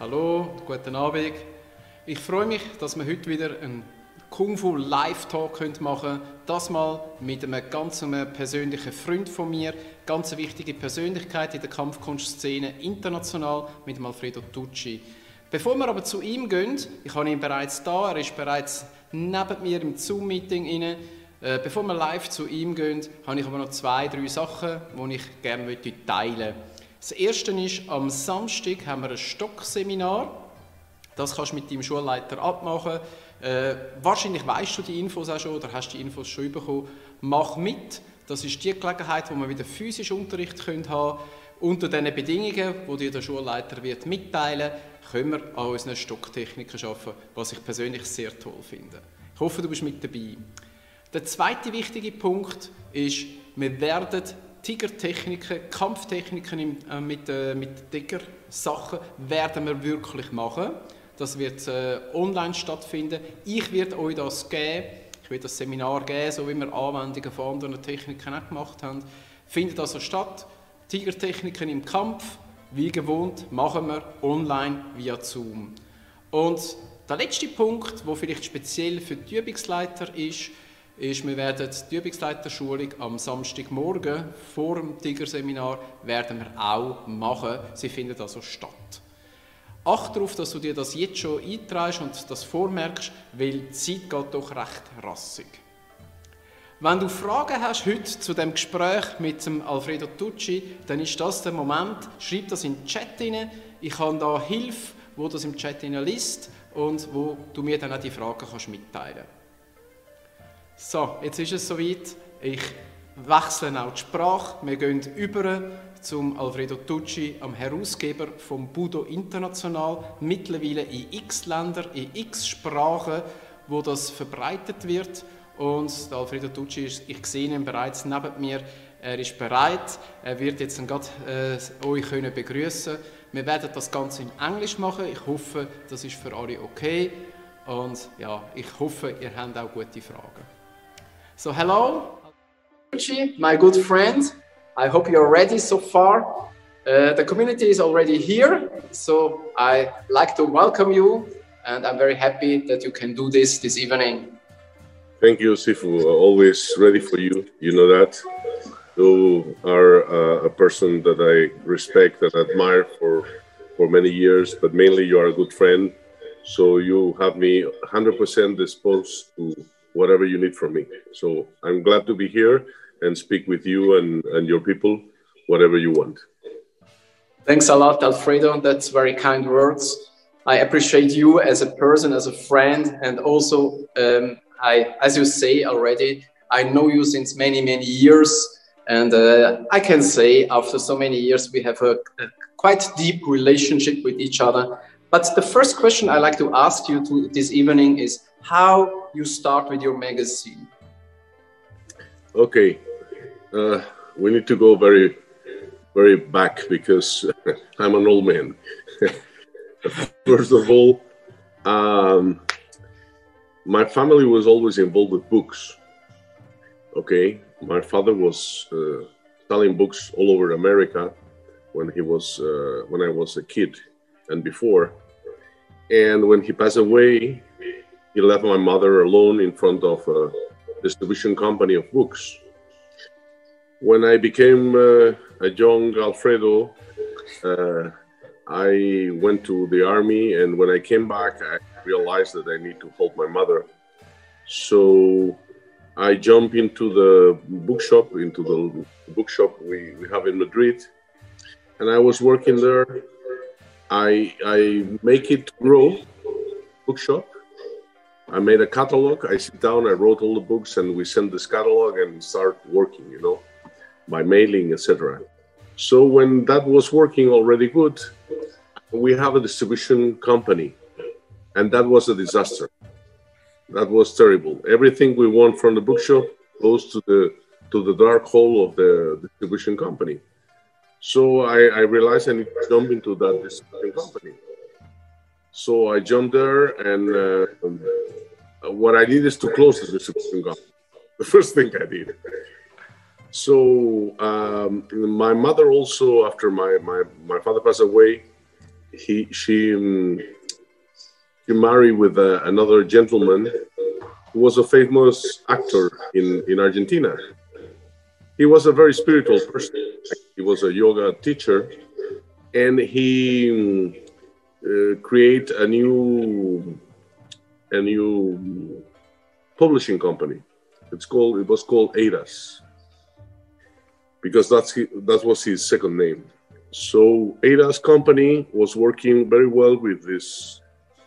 Hallo, guten Abend. Ich freue mich, dass wir heute wieder einen Kung Fu Live Talk machen können. Das mal mit einem ganz persönlichen Freund von mir, ganz wichtige Persönlichkeit in der Kampfkunstszene international, mit Alfredo Tucci. Bevor wir aber zu ihm gehen, ich habe ihn bereits da, er ist bereits neben mir im Zoom-Meeting. Äh, bevor wir live zu ihm gehen, habe ich aber noch zwei, drei Sachen, die ich gerne teilen möchte. Das erste ist, am Samstag haben wir ein Stockseminar. Das kannst du mit deinem Schulleiter abmachen. Äh, wahrscheinlich weißt du die Infos auch schon oder hast die Infos schon bekommen. Mach mit. Das ist die Gelegenheit, wo wir wieder physisch Unterricht können haben Unter den Bedingungen, die dir der Schulleiter wird mitteilen können wir an unseren Stocktechniken arbeiten, was ich persönlich sehr toll finde. Ich hoffe, du bist mit dabei. Der zweite wichtige Punkt ist, wir werden Tigertechniken, Kampftechniken äh, mit, äh, mit Tiger-Sachen werden wir wirklich machen. Das wird äh, online stattfinden. Ich werde euch das geben. Ich werde das Seminar geben, so wie wir Anwendungen von anderen Techniken auch gemacht haben. Findet also statt. Tigertechniken im Kampf, wie gewohnt, machen wir online via Zoom. Und der letzte Punkt, wo vielleicht speziell für die Übungsleiter ist, ist, wir werden die Übungsleiterschulung am Samstagmorgen vor dem Tigerseminar werden wir auch machen. Sie findet also statt. Acht darauf, dass du dir das jetzt schon einträgst und das vormerkst, weil die Zeit geht doch recht rassig. Wenn du Fragen hast heute zu dem Gespräch mit dem Alfredo Tucci, dann ist das der Moment. Schreib das in den Chat rein. Ich habe da Hilfe, wo das im Chat liest und wo du mir dann auch die Fragen kannst mitteilen. So, jetzt ist es soweit. Ich wechsle auch die Sprache. Wir gehen über zum Alfredo Tucci, am Herausgeber vom Budo International, mittlerweile in x Ländern, in x Sprachen, wo das verbreitet wird. Und der Alfredo Tucci ist, ich sehe ihn bereits neben mir, er ist bereit, er wird jetzt gerade äh, euch können begrüßen. Wir werden das Ganze in Englisch machen. Ich hoffe, das ist für alle okay. Und ja, ich hoffe, ihr habt auch gute Fragen. So hello, my good friend. I hope you're ready so far. Uh, the community is already here, so I like to welcome you, and I'm very happy that you can do this this evening. Thank you, Sifu. Always ready for you. You know that. You are uh, a person that I respect and admire for for many years, but mainly you are a good friend. So you have me 100% disposed to whatever you need from me. So I'm glad to be here and speak with you and, and your people, whatever you want. Thanks a lot, Alfredo. That's very kind words. I appreciate you as a person, as a friend, and also, um, I, as you say already, I know you since many, many years. And uh, I can say, after so many years, we have a, a, quite deep relationship with each other. But the first question I like to ask you to this evening is how you start with your magazine. Okay, uh, we need to go very, very back because I'm an old man. First of all, um, my family was always involved with books. Okay, my father was uh, selling books all over America when he was uh, when I was a kid and before. And when he passed away, he left my mother alone in front of a distribution company of books when I became uh, a young Alfredo, uh, I went to the army, and when I came back, I realized that I need to help my mother. So I jumped into the bookshop, into the bookshop we, we have in Madrid, and I was working there. I I make it grow, bookshop. I made a catalog. I sit down, I wrote all the books, and we send this catalog and start working. You know by mailing, etc. So when that was working already good, we have a distribution company, and that was a disaster. That was terrible. Everything we want from the bookshop goes to the to the dark hole of the distribution company. So I, I realized I need to jump into that distribution company. So I jumped there, and uh, what I did is to close the distribution. The first thing I did. So um, my mother also, after my, my, my father passed away, he she um, she married with uh, another gentleman who was a famous actor in in Argentina. He was a very spiritual person. He was a yoga teacher, and he um, uh, create a new a new publishing company. It's called it was called Eiras because that's his, that was his second name. So Eiras company was working very well with this,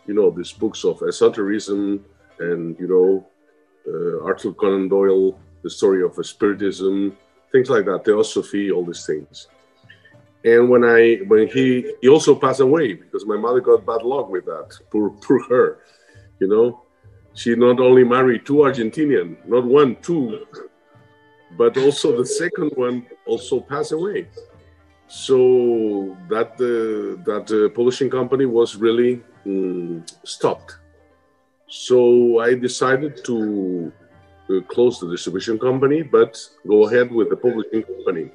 you know, these books of esotericism and you know, uh, Arthur Conan Doyle, the story of spiritism, things like that, theosophy, all these things. And when I when he he also passed away because my mother got bad luck with that. Poor poor her, you know. She not only married two Argentinian, not one, two, but also the second one also passed away. So that uh, that uh, publishing company was really um, stopped. So I decided to uh, close the distribution company, but go ahead with the publishing company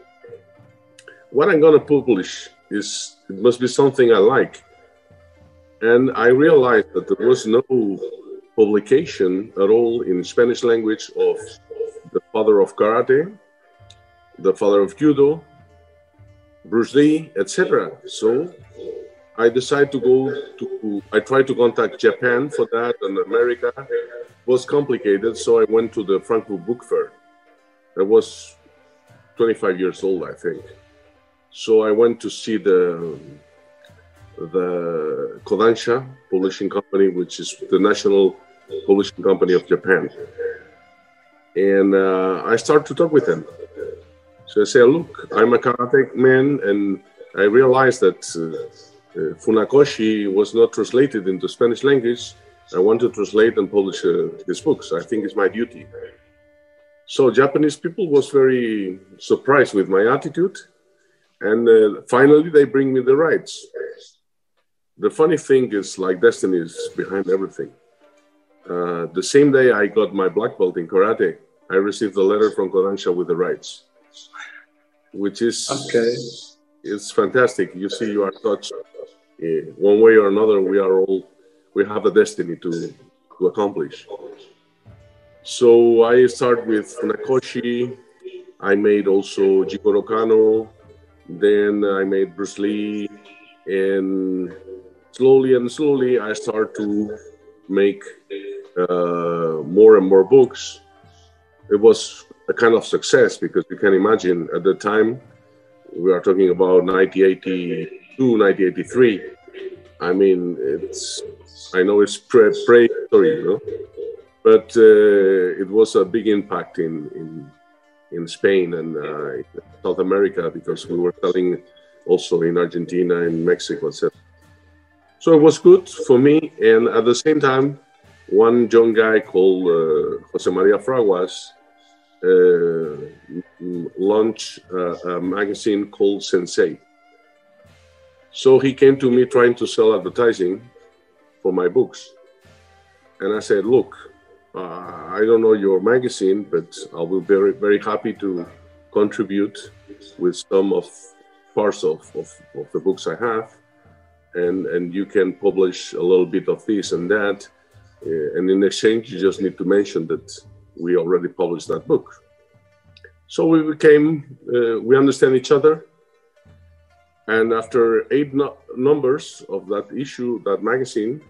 what I'm going to publish is it must be something I like. And I realized that there was no publication at all in Spanish language of the father of karate, the father of judo, Bruce Lee, etc. So I decided to go to, I tried to contact Japan for that and America. It was complicated, so I went to the Frankfurt Book Fair. I was 25 years old, I think. So I went to see the the Kodansha publishing company, which is the national publishing company of Japan. And uh, I started to talk with them. So I say, look, I'm a karate man, and I realized that uh, uh, Funakoshi was not translated into Spanish language. I want to translate and publish uh, his books. I think it's my duty. So Japanese people was very surprised with my attitude and uh, finally, they bring me the rights. The funny thing is, like destiny is behind everything. Uh, the same day I got my black belt in karate, I received a letter from Kodansha with the rights, which is okay. It's fantastic. You see, you are touched uh, one way or another. We are all we have a destiny to to accomplish. So I start with Nakoshi. I made also Jigoro Kano, then I made Bruce Lee, and slowly and slowly I start to make uh, more and more books. It was a kind of success because you can imagine at the time we are talking about 1982, 1983. I mean, it's I know it's pre pre-story, you know, but uh, it was a big impact in in in Spain and uh, South America because we were selling also in Argentina and Mexico, etc. So it was good for me. And at the same time, one young guy called uh, Jose Maria Fraguas uh, launched a magazine called Sensei. So he came to me trying to sell advertising for my books. And I said, look, uh, I don't know your magazine, but I will be very, very happy to contribute with some of parts of, of, of, the books I have. And, and you can publish a little bit of this and that. Uh, and in exchange, you just need to mention that we already published that book. So we became, uh, we understand each other. And after eight no numbers of that issue, that magazine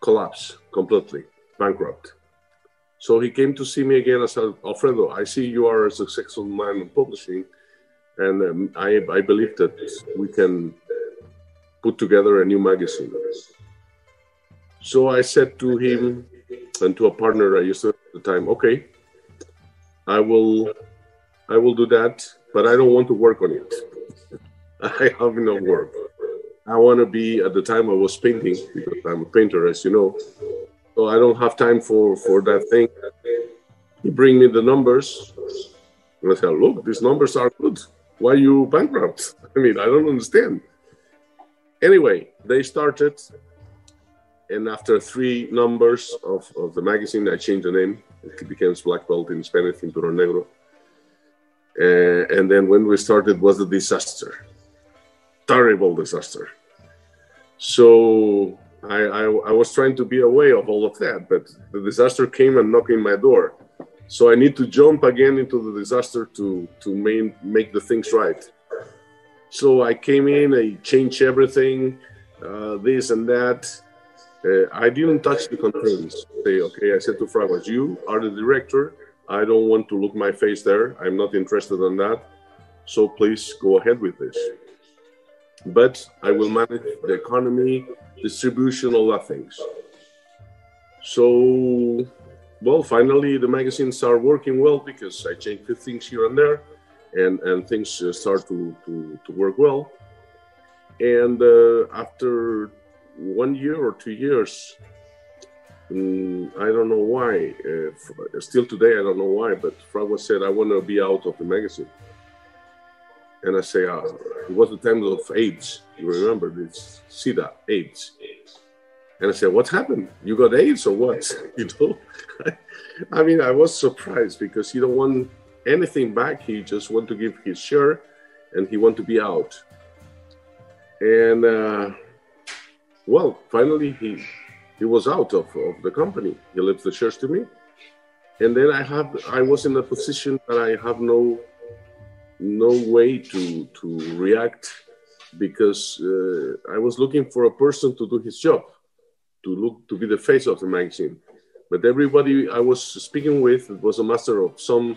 collapsed completely, bankrupt. So he came to see me again and said, Alfredo, I see you are a successful man in publishing, and um, I, I believe that we can put together a new magazine. So I said to him and to a partner I used to at the time, okay, I will, I will do that, but I don't want to work on it. I have no work. I want to be at the time I was painting because I'm a painter, as you know. So I don't have time for, for that thing. He bring me the numbers. And I said, look, these numbers are good. Why you bankrupt? I mean, I don't understand. Anyway, they started. And after three numbers of, of the magazine, I changed the name. It became Black Belt in Spanish, Cinturón Negro. Uh, and then when we started was a disaster. Terrible disaster. So I, I, I was trying to be away of all of that, but the disaster came and knocked in my door. So I need to jump again into the disaster to to main, make the things right. So I came in, I changed everything, uh, this and that. Uh, I didn't touch the contains. Say, okay, I said to Fraguas, you are the director. I don't want to look my face there. I'm not interested in that. So please go ahead with this. But I will manage the economy, distribution, all that things. So, well, finally the magazines are working well because I changed a few things here and there, and and things uh, start to, to to work well. And uh, after one year or two years, um, I don't know why. Uh, still today, I don't know why. But Fraguas said, "I want to be out of the magazine." And I say, uh, it was the time of AIDS. You remember this? SIDA, AIDS. And I said, what happened? You got AIDS or what? you know? I mean, I was surprised because he don't want anything back. He just want to give his share and he want to be out. And uh, well, finally he he was out of, of the company. He left the shares to me. And then I have I was in a position that I have no no way to to react because uh, I was looking for a person to do his job, to look to be the face of the magazine. But everybody I was speaking with was a master of some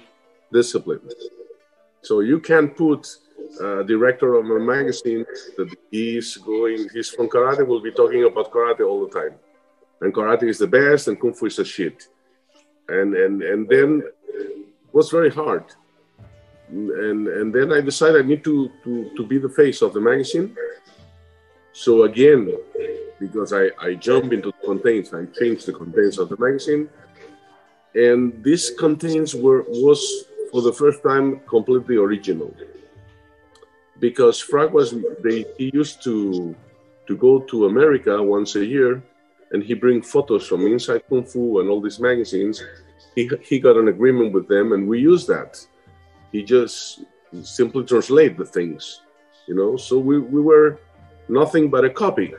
discipline. So you can't put a director of a magazine that he's going, he's from karate, will be talking about karate all the time. And karate is the best and kung fu is a shit. And, and, and then it was very hard and and then I decided I need to to to be the face of the magazine. So again, because I I jump into the contents, I changed the contents of the magazine, and this contents were was for the first time completely original. Because Fraguas they he used to to go to America once a year, and he bring photos from Inside Kung Fu and all these magazines. He he got an agreement with them, and we used that he just simply translate the things, you know. So we, we were nothing but a copy.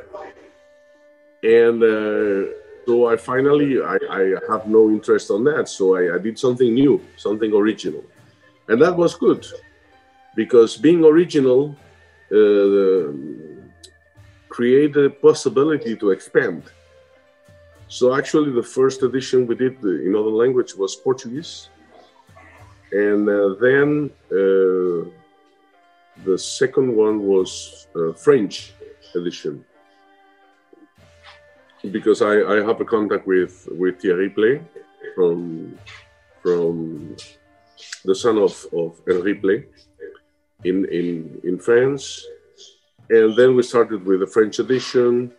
And uh, so I finally, I, I have no interest on that. So I, I did something new, something original. And that was good because being original uh, create a possibility to expand. So actually, the first edition we did in other language was Portuguese, and uh, then uh, the second one was uh, French edition. Because I, I have a contact with with Thierry Plée from from the son of, of Henri Plée in, in in France. And then we started with the French edition.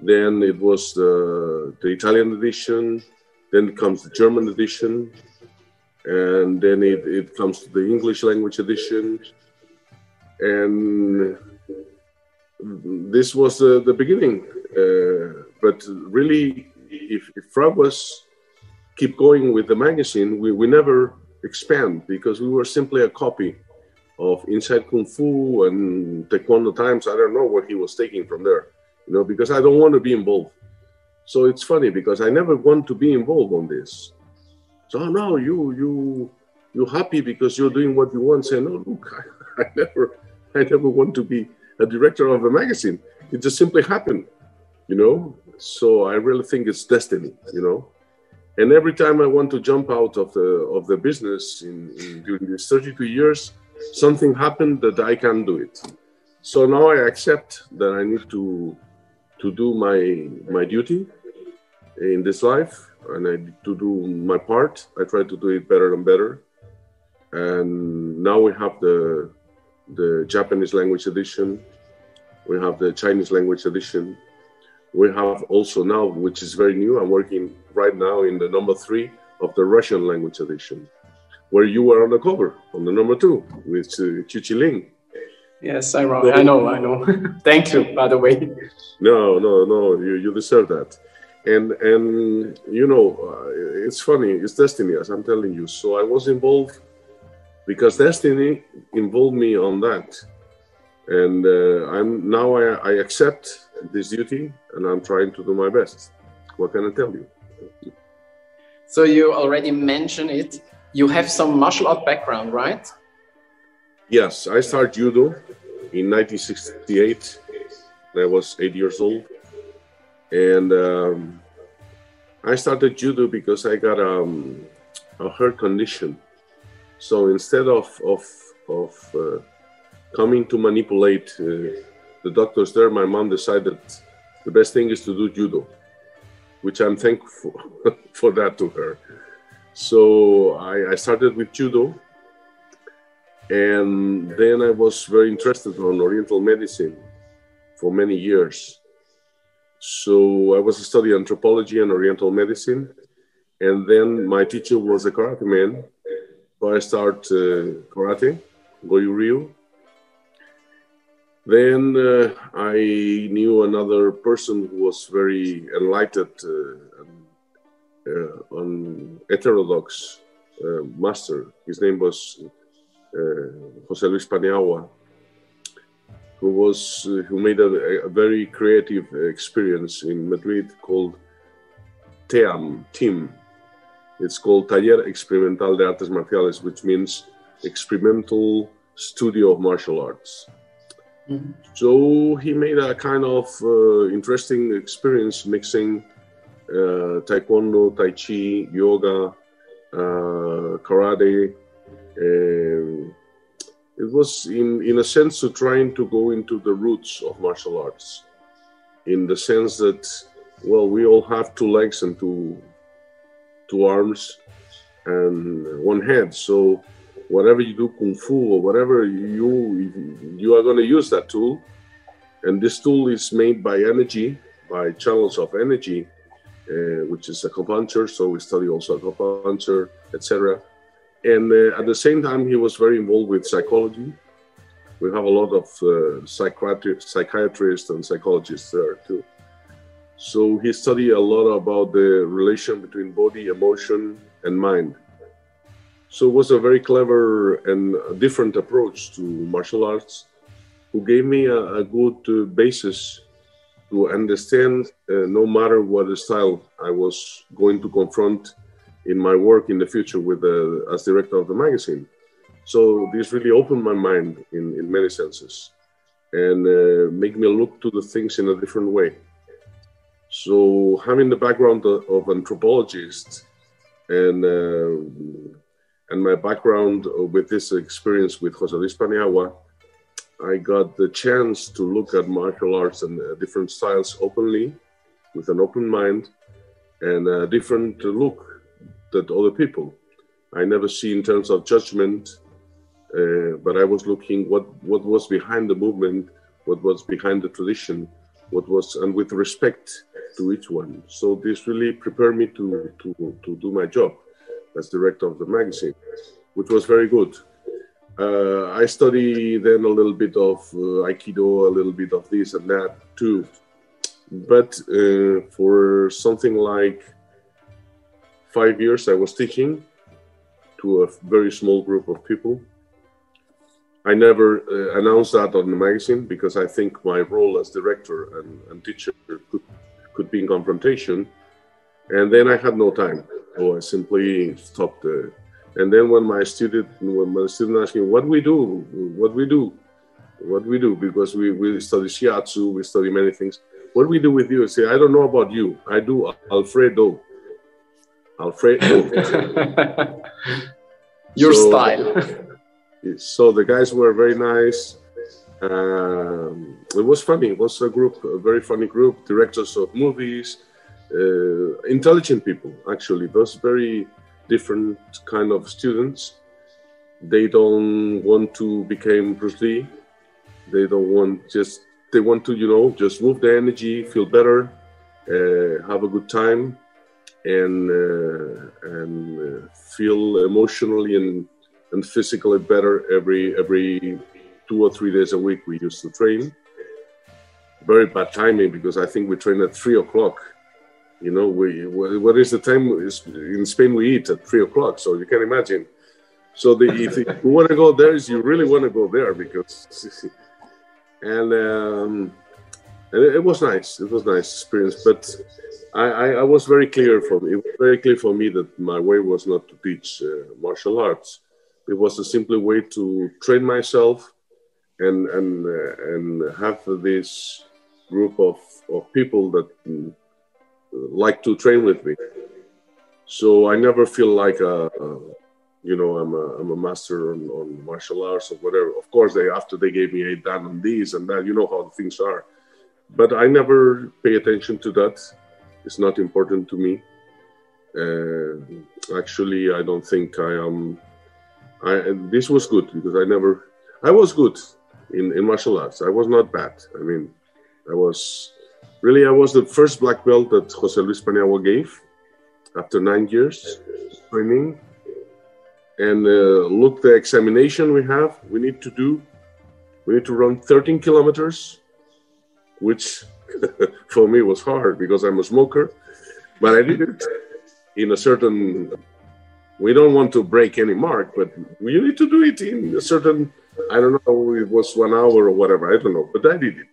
Then it was the the Italian edition. Then comes the German edition and then it, it comes to the English language edition. And this was uh, the beginning. Uh, but really, if, if Fraguas keep going with the magazine, we, we never expand because we were simply a copy of Inside Kung Fu and Taekwondo Times. I don't know what he was taking from there, you know, because I don't want to be involved. So it's funny because I never want to be involved on this. So oh, no, you you you're happy because you're doing what you want. Say no, oh, look, I, I never I never want to be a director of a magazine. It just simply happened, you know. So I really think it's destiny, you know. And every time I want to jump out of the of the business in, in during these 32 years, something happened that I can't do it. So now I accept that I need to to do my my duty in this life and I to do my part. I try to do it better and better. And now we have the the Japanese language edition. We have the Chinese language edition. We have also now, which is very new. I'm working right now in the number three of the Russian language edition, where you were on the cover on the number two with uh, Chichi Ling. Yes, I, I know, I know. Thank you, by the way. No, no, no. You, you deserve that and and you know uh, it's funny it's destiny as i'm telling you so i was involved because destiny involved me on that and uh, i'm now I, I, accept this duty, and I'm trying to do my best. What can I tell you? So you already mentioned it. You have some martial art background, right? Yes, I started judo in 1968. I was eight years old, and um, I started judo because I got um, a heart condition. So instead of of of uh, coming to manipulate uh, the doctors there, my mom decided the best thing is to do judo, which I'm thankful for that to her. So I, I started with judo, and then I was very interested on Oriental medicine for many years. So I was studying anthropology and Oriental medicine, and then my teacher was a karate man. So I started uh, karate, Goju Ryu, then uh, I knew another person who was very enlightened uh, uh, on heterodox uh, master. His name was uh, Jose Luis Paniagua, who was uh, who made a, a, very creative experience in Madrid called TEAM, TEAM. It's called Taller Experimental de Artes Marciales, which means Experimental Studio of Martial Arts. Mm-hmm. So he made a kind of uh, interesting experience mixing uh, taekwondo, tai chi, yoga, uh, karate. Um, it was, in, in a sense, to trying to go into the roots of martial arts, in the sense that, well, we all have two legs and two, two arms and one head. So whatever you do kung fu or whatever you you are going to use that tool. And this tool is made by energy by channels of energy uh, which is acupuncture so we study also acupuncture etc and uh, at the same time he was very involved with psychology. We have a lot of uh, psychiatri- psychiatrists and psychologists there too. So he studied a lot about the relation between body emotion and mind. So it was a very clever and different approach to martial arts, who gave me a, a good uh, basis to understand, uh, no matter what style I was going to confront in my work in the future with the, as director of the magazine. So this really opened my mind in, in many senses and uh, make me look to the things in a different way. So having the background of, anthropologist and uh, and my background with this experience with Jose Luis Paniagua, I got the chance to look at martial arts and uh, different styles openly, with an open mind, and a different look that other people. I never see in terms of judgment, uh, but I was looking what what was behind the movement, what was behind the tradition, what was, and with respect to each one. So this really prepared me to to to do my job as director of the magazine, which was very good. Uh, I study then a little bit of uh, Aikido, a little bit of this and that too. But uh, for something like five years, I was teaching to a very small group of people. I never uh, announced that on the magazine because I think my role as director and, and teacher could, could be in confrontation. And then I had no time. So I simply stopped. Uh, and then when my student, when my student asked me, "What we do? What we do? What we do?" Because we, we study shiatsu, we study many things. What we do with you? I say, I don't know about you. I do Alfredo. Alfredo. Your so, style. so the guys were very nice. Um, it was funny. It was a group, a very funny group, directors of movies, uh, intelligent people actually those very different kind of students they don't want to become bruce lee they don't want just they want to you know just move the energy feel better uh, have a good time and uh, and uh, feel emotionally and and physically better every every two or three days a week we used to train very bad timing because i think we train at three o'clock you know, we what is the time in Spain we eat at three o'clock, so you can imagine. So the, if you want to go there, you really want to go there because, and um, and it, it, was nice. It was nice experience, but I, I, I, was very clear for me. It was very clear for me that my way was not to teach uh, martial arts. It was a simple way to train myself and and uh, and have this group of, of people that mm, like to train with me. So I never feel like a, a you know I'm a, I'm a master on, on martial arts or whatever. Of course, they after they gave me a dan on these and that, you know how things are. But I never pay attention to that. It's not important to me. Uh, actually, I don't think I am. I this was good because I never. I was good in, in martial arts. I was not bad. I mean, I was really I was the first black belt that Jose Luis Paniagua gave after nine years training. And uh, look, the examination we have, we need to do, we need to run 13 kilometers, which for me was hard because I'm a smoker, but I did it in a certain. We don't want to break any mark, but we need to do it in a certain I don't know, it was one hour or whatever, I don't know, but I did it.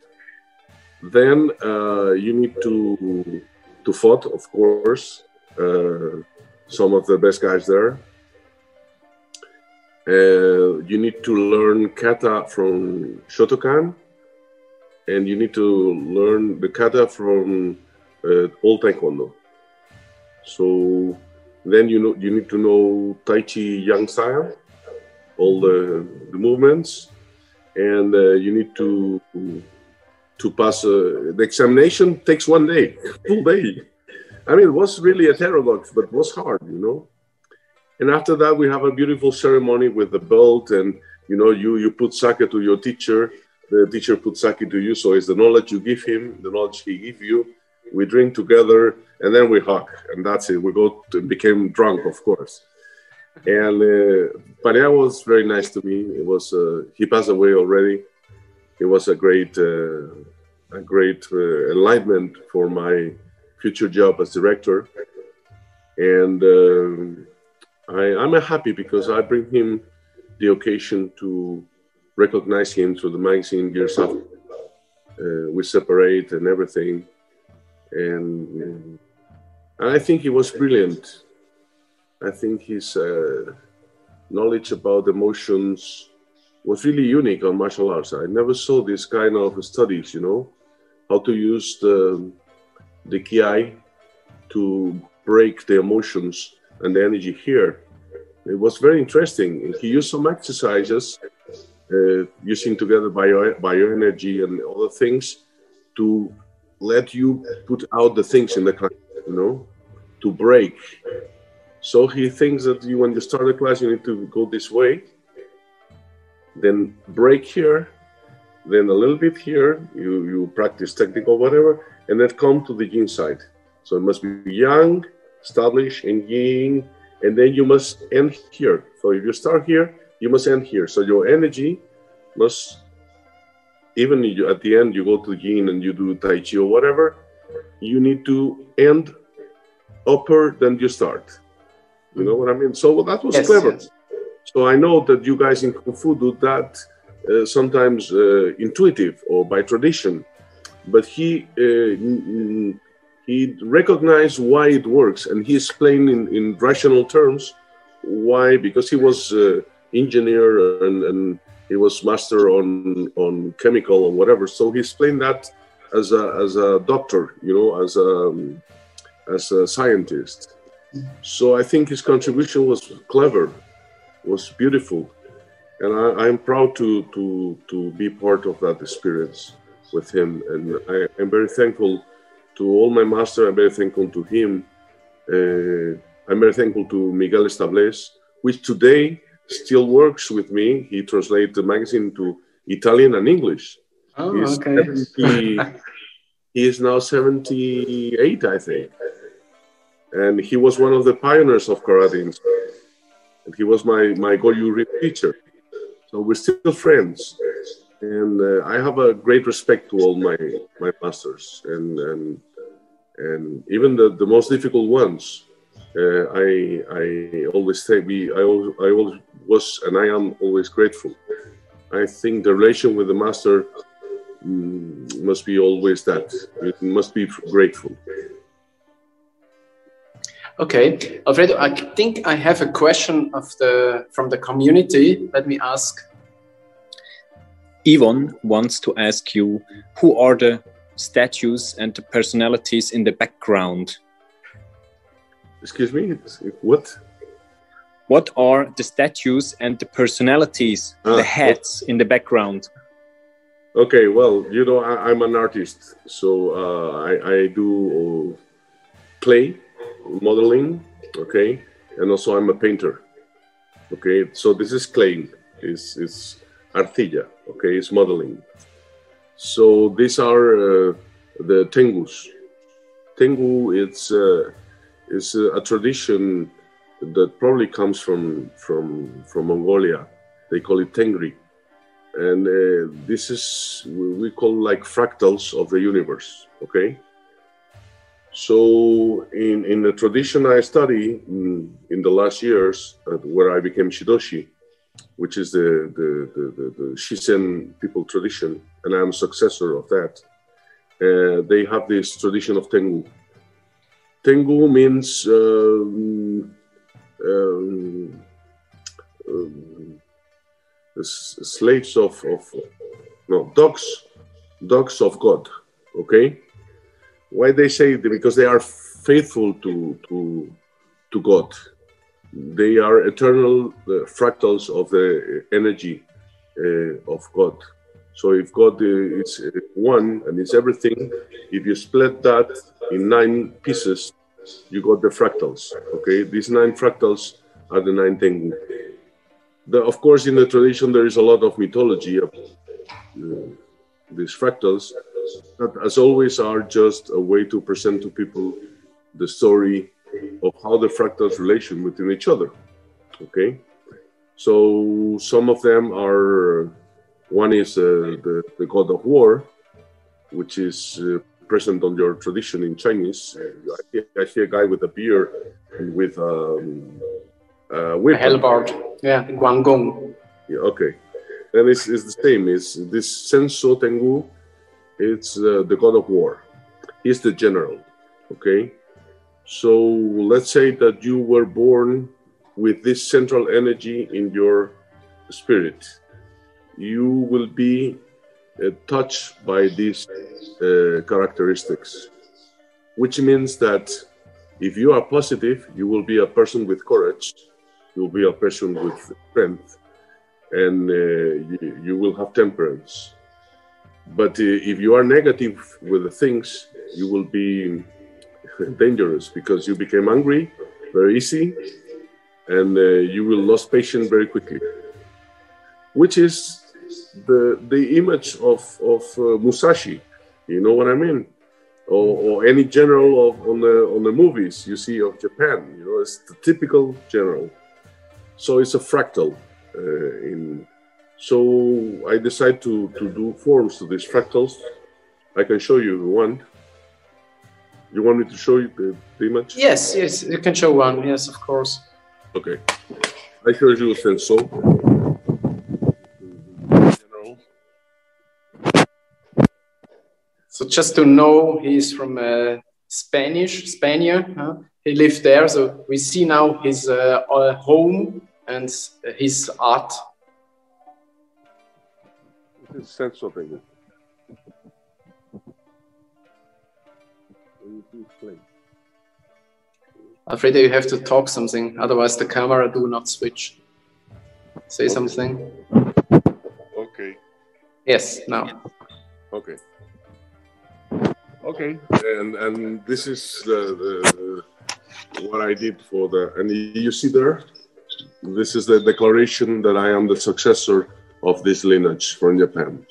Then uh, you need to to fight, of course, uh, some of the best guys there. Uh, you need to learn kata from Shotokan, and you need to learn the kata from uh, old taekwondo. So then you know you need to know Tai Chi Yang style all the, the movements, and uh, you need to to pass uh, the examination takes one day, full day. I mean, it was really a heterodox, but it was hard, you know. And after that, we have a beautiful ceremony with the belt, and you know, you you put sake to your teacher. The teacher puts sake to you, so it's the knowledge you give him, the knowledge he give you. We drink together, and then we hug, and that's it. We go to, became drunk, of course and uh, was very nice to me. It was uh, he passed away already. It was a great uh, a great uh, enlightenment for my future job as director, and uh, I, I'm happy because I bring him the occasion to recognize him through the magazine years after. Uh, we separate and everything, and I think he was brilliant I think his uh, knowledge about emotions was really unique on martial arts. I never saw this kind of studies, you know, how to use the, the ki to break the emotions and the energy here. It was very interesting. He used some exercises uh, Uh, using together bio, bioenergy and other things to let you put out the things in the class, you know, to break so he thinks that you, when you start a class, you need to go this way, then break here, then a little bit here, you, you practice technical whatever, and then come to the yin side. So it must be yang, establish, and yin, and then you must end here. So if you start here, you must end here. So your energy must, even at the end, you go to the yin and you do tai chi or whatever, you need to end upper than you start. You know what I mean? So that was yes, clever. Yes. So I know that you guys in Kung Fu do that uh, sometimes uh, intuitive or by tradition, but he uh, he recognized why it works and he explained in, in rational terms why because he was uh, engineer and, and he was master on on chemical or whatever. So he explained that as a as a doctor, you know, as a as a scientist so I think his contribution was clever, was beautiful, and I, am proud to to to be part of that experience with him. And I, am very thankful to all my master. I'm very thankful to him. Uh, I'm very thankful to Miguel Estables, which today still works with me. He translates the magazine to Italian and English. Oh, He's okay. 70, he is now 78, I think and he was one of the pioneers of karate. And he was my my Goju teacher. So we're still friends, and uh, I have a great respect to all my my masters, and and and even the, the most difficult ones. Uh, I I always say we I always, I always was and I am always grateful. I think the relation with the master mm, must be always that. It must be grateful. Okay, Alfredo, I think I have a question of the from the community. Let me ask. Yvonne wants to ask you who are the statues and the personalities in the background? Excuse me, what? What are the statues and the personalities, ah, the heads in the background? Okay, well, you know, I, am an artist, so uh, I, I do clay modeling, okay, and also I'm a painter, okay. So this is clay, is is arcilla, okay, it's modeling. So these are uh, the tengus. Tengu it's uh, is a tradition that probably comes from from from Mongolia. They call it Tengri, and uh, this is we call like fractals of the universe. Okay. So in in the tradition I study in, in the last years, uh, where I became Shidoshi, which is the, the, the, the, the Shizen people tradition, and I'm successor of that. Uh, they have this tradition of Tengu. Tengu means um, um, um, slaves of, of no dogs, dogs of God. Okay, why they say because they are faithful to to to God they are eternal uh, fractals of the energy uh, of God. So if God is uh, one and it's everything, if you split that in nine pieces, you got the fractals. Okay, these nine fractals are the nine Tengu. The, of course, in the tradition, there is a lot of mythology of uh, these fractals that, as always, are just a way to present to people the story of how the fractals relation within each other. Okay, so some of them are one is uh, the, the god of war, which is uh, present on your tradition in Chinese. I, I see a guy with a beard and with um, a whip. A halberd, yeah, Guangong. Yeah, okay. And it's, it's the same. It's this Senso Tengu. It's uh, the god of war. He's the general. Okay. So let's say that you were born with this central energy in your spirit. You will be uh, touched by these uh, characteristics, which means that if you are positive, you will be a person with courage, you will be a person with strength, and uh, you, you, will have temperance. But uh, if you are negative with the things, you will be dangerous because you became angry very easy and uh, you will lose patience very quickly which is the the image of of uh, musashi you know what i mean or, or any general of, on the on the movies you see of japan you know it's the typical general so it's a fractal uh, in so i decided to to do forms to these fractals i can show you one you want me to show you the, the image? Yes, yes, you can show one. Yes, of course. Okay. I show you a Senso. So just to know, he's from uh, Spanish, Spaniard. Huh? He lived there, so we see now his uh, uh home and his art. This is thing. Alfredo, you have to talk something, otherwise the camera do not switch. Say something. Okay. Yes, now. Okay. Okay, and and this is the, the, what I did for the and you see there, this is the declaration that I am the successor of this lineage from Japan,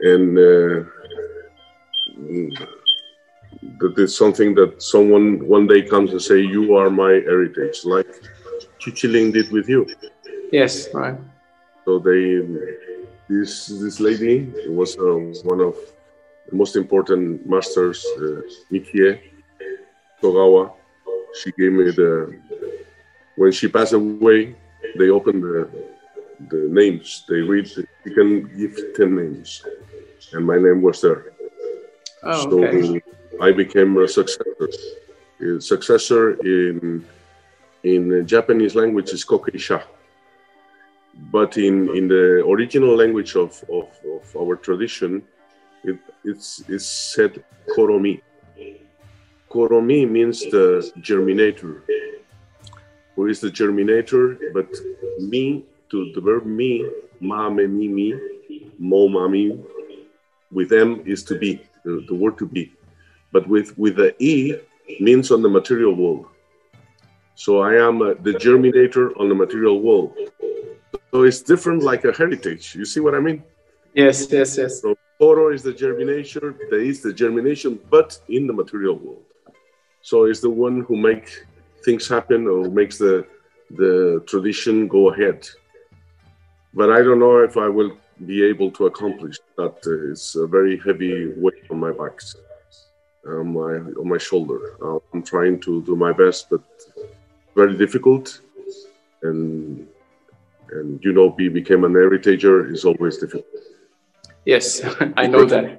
and. Uh, that is something that someone one day comes and say, "You are my heritage," like Chichiling did with you. Yes, right. So they, this this lady was uh, one of most important masters, uh, Mikie Togawa. She gave me the when she passed away. They opened the the names. They read, you can give 10 names. And my name was there. Oh, so okay. I became a successor. A successor in in Japanese language is kokeisha. But in, in the original language of, of, of our tradition, it, it's, it's said koromi. Koromi means the germinator. Who is the germinator? But me, to the verb me, ma, me, mi, mi, mo, ma, mi, with M is to be, the, the word to be. But with, with the E means on the material world. So I am uh, the germinator on the material world. So it's different like a heritage. You see what I mean? Yes, yes, yes. So Koro is the germination, there is the germination, but in the material world. So it's the one who make things happen or makes the the tradition go ahead. But I don't know if I will be able to accomplish that. It's a very heavy weight on my back, on my on my shoulder. Uh, I'm trying to do my best, but very difficult. And and you know, be became an heritager is always difficult. Yes, I know that.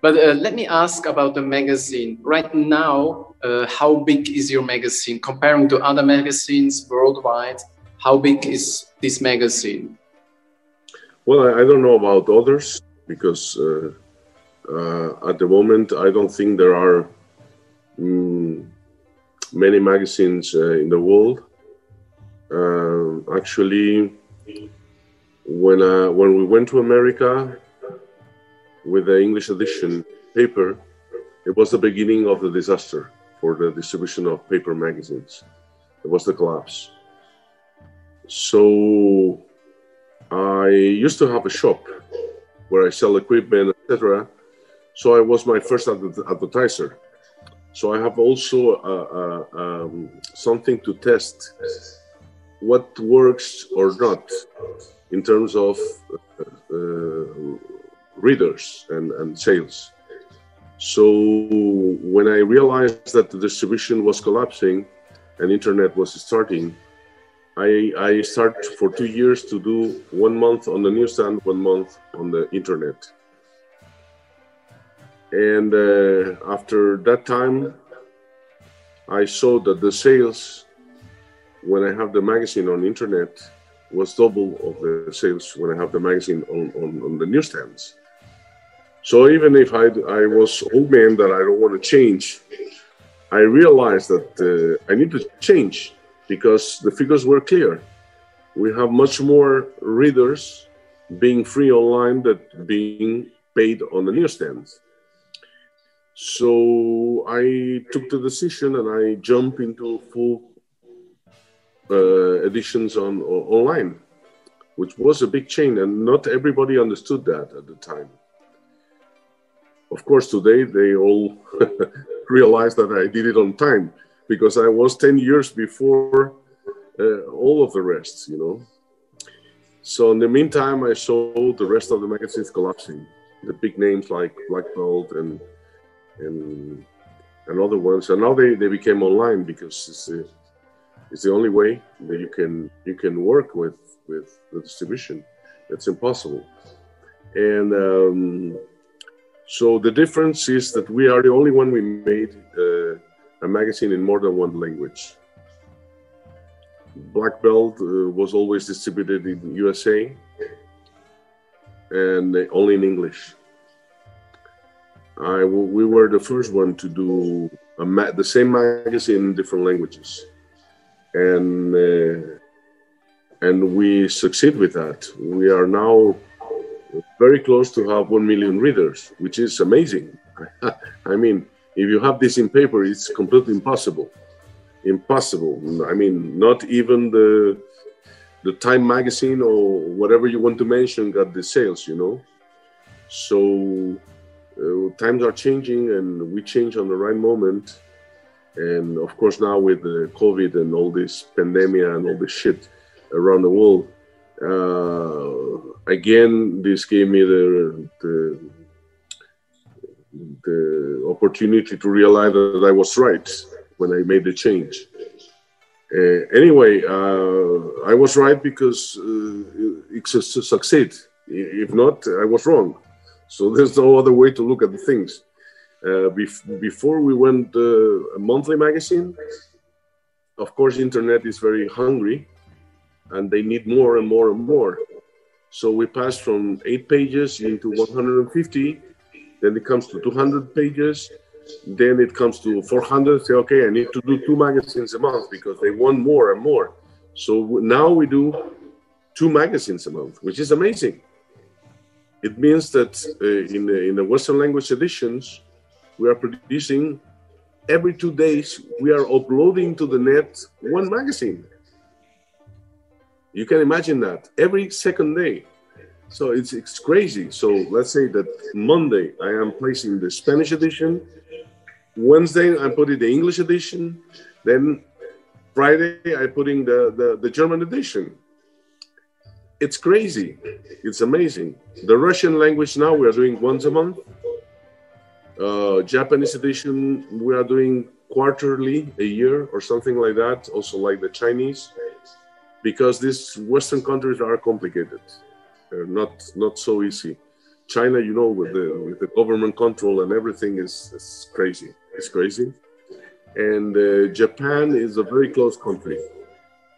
But uh, let me ask about the magazine. Right now, uh, how big is your magazine comparing to other magazines worldwide? How big is this magazine? Well, I, don't know about others because uh, uh at the moment I don't think there are mm, many magazines uh, in the world. Uh, actually, when when we went to America, with the English edition paper, it was the beginning of the disaster for the distribution of paper magazines. It was the collapse. So I used to have a shop where I sell equipment, etc. So I was my first advertiser. So I have also uh, uh, um, something to test what works or not in terms of uh, uh readers and, and sales. So when I realized that the distribution was collapsing and internet was starting, I, I started for two years to do one month on the newsstand, one month on the internet. And uh, after that time, I saw that the sales, when I have the magazine on internet, was double of the sales when I have the magazine on, on, on the newsstands. So even if I, I was old man that I don't want to change, I realized that uh, I need to change because the figures were clear. We have much more readers being free online than being paid on the newsstands. So I took the decision and I jumped into full uh, editions on, on online, which was a big change, and not everybody understood that at the time. Of course, today they all realize that I did it on time because I was 10 years before uh, all of the rest, you know. So in the meantime, I saw the rest of the magazines collapsing. The big names like Black Belt and and and other ones, and now they, they became online because it's the, it's the only way that you can you can work with with the distribution. It's impossible, and um, so the difference is that we are the only one we made uh, a magazine in more than one language. Black Belt uh, was always distributed in USA and only in English. I, we were the first one to do the same magazine in different languages, and uh, and we succeed with that. We are now very close to have 1 million readers, which is amazing. I mean, if you have this in paper, it's completely impossible. Impossible. I mean, not even the the Time magazine or whatever you want to mention got the sales, you know. So uh, times are changing, and we change on the right moment. And of course, now with the COVID and all this pandemic and all this shit around the world, uh, again, this gave me the, the, the opportunity to realize that I was right when I made the change. Uh, anyway, uh, I was right because uh, it succeed. If not, I was wrong. So there's no other way to look at the things. Uh, bef- before we went uh, a monthly magazine, of course, internet is very hungry, and they need more and more and more. So we passed from eight pages into 150. Then it comes to 200 pages. Then it comes to 400. Say, okay, I need to do two magazines a month because they want more and more. So now we do two magazines a month, which is amazing. It means that uh, in, in the Western language editions, we are producing every two days, we are uploading to the net one magazine. You can imagine that every second day. So it's, it's crazy. So let's say that Monday I am placing the Spanish edition. Wednesday I'm putting the English edition. Then Friday I putting the, the, the German edition. It's crazy. It's amazing. The Russian language now we are doing once a month. Uh, Japanese edition we are doing quarterly a year or something like that. Also like the Chinese because these Western countries are complicated, They're not not so easy. China, you know, with the with the government control and everything is, is crazy. It's crazy, and uh, Japan is a very close country.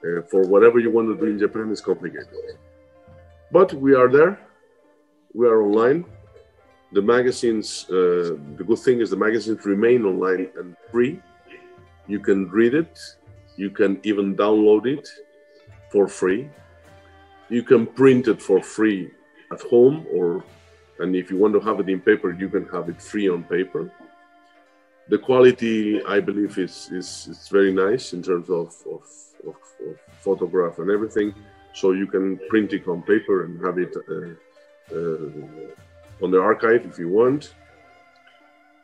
Uh, for whatever you want to do in Japan is complicated, but we are there. We are online. The magazines. Uh, the good thing is the magazines remain online and free. You can read it. You can even download it for free. You can print it for free at home, or and if you want to have it in paper, you can have it free on paper. The quality, I believe, is is, is very nice in terms of, of, of, of photograph and everything. So you can print it on paper and have it uh, uh, on the archive if you want.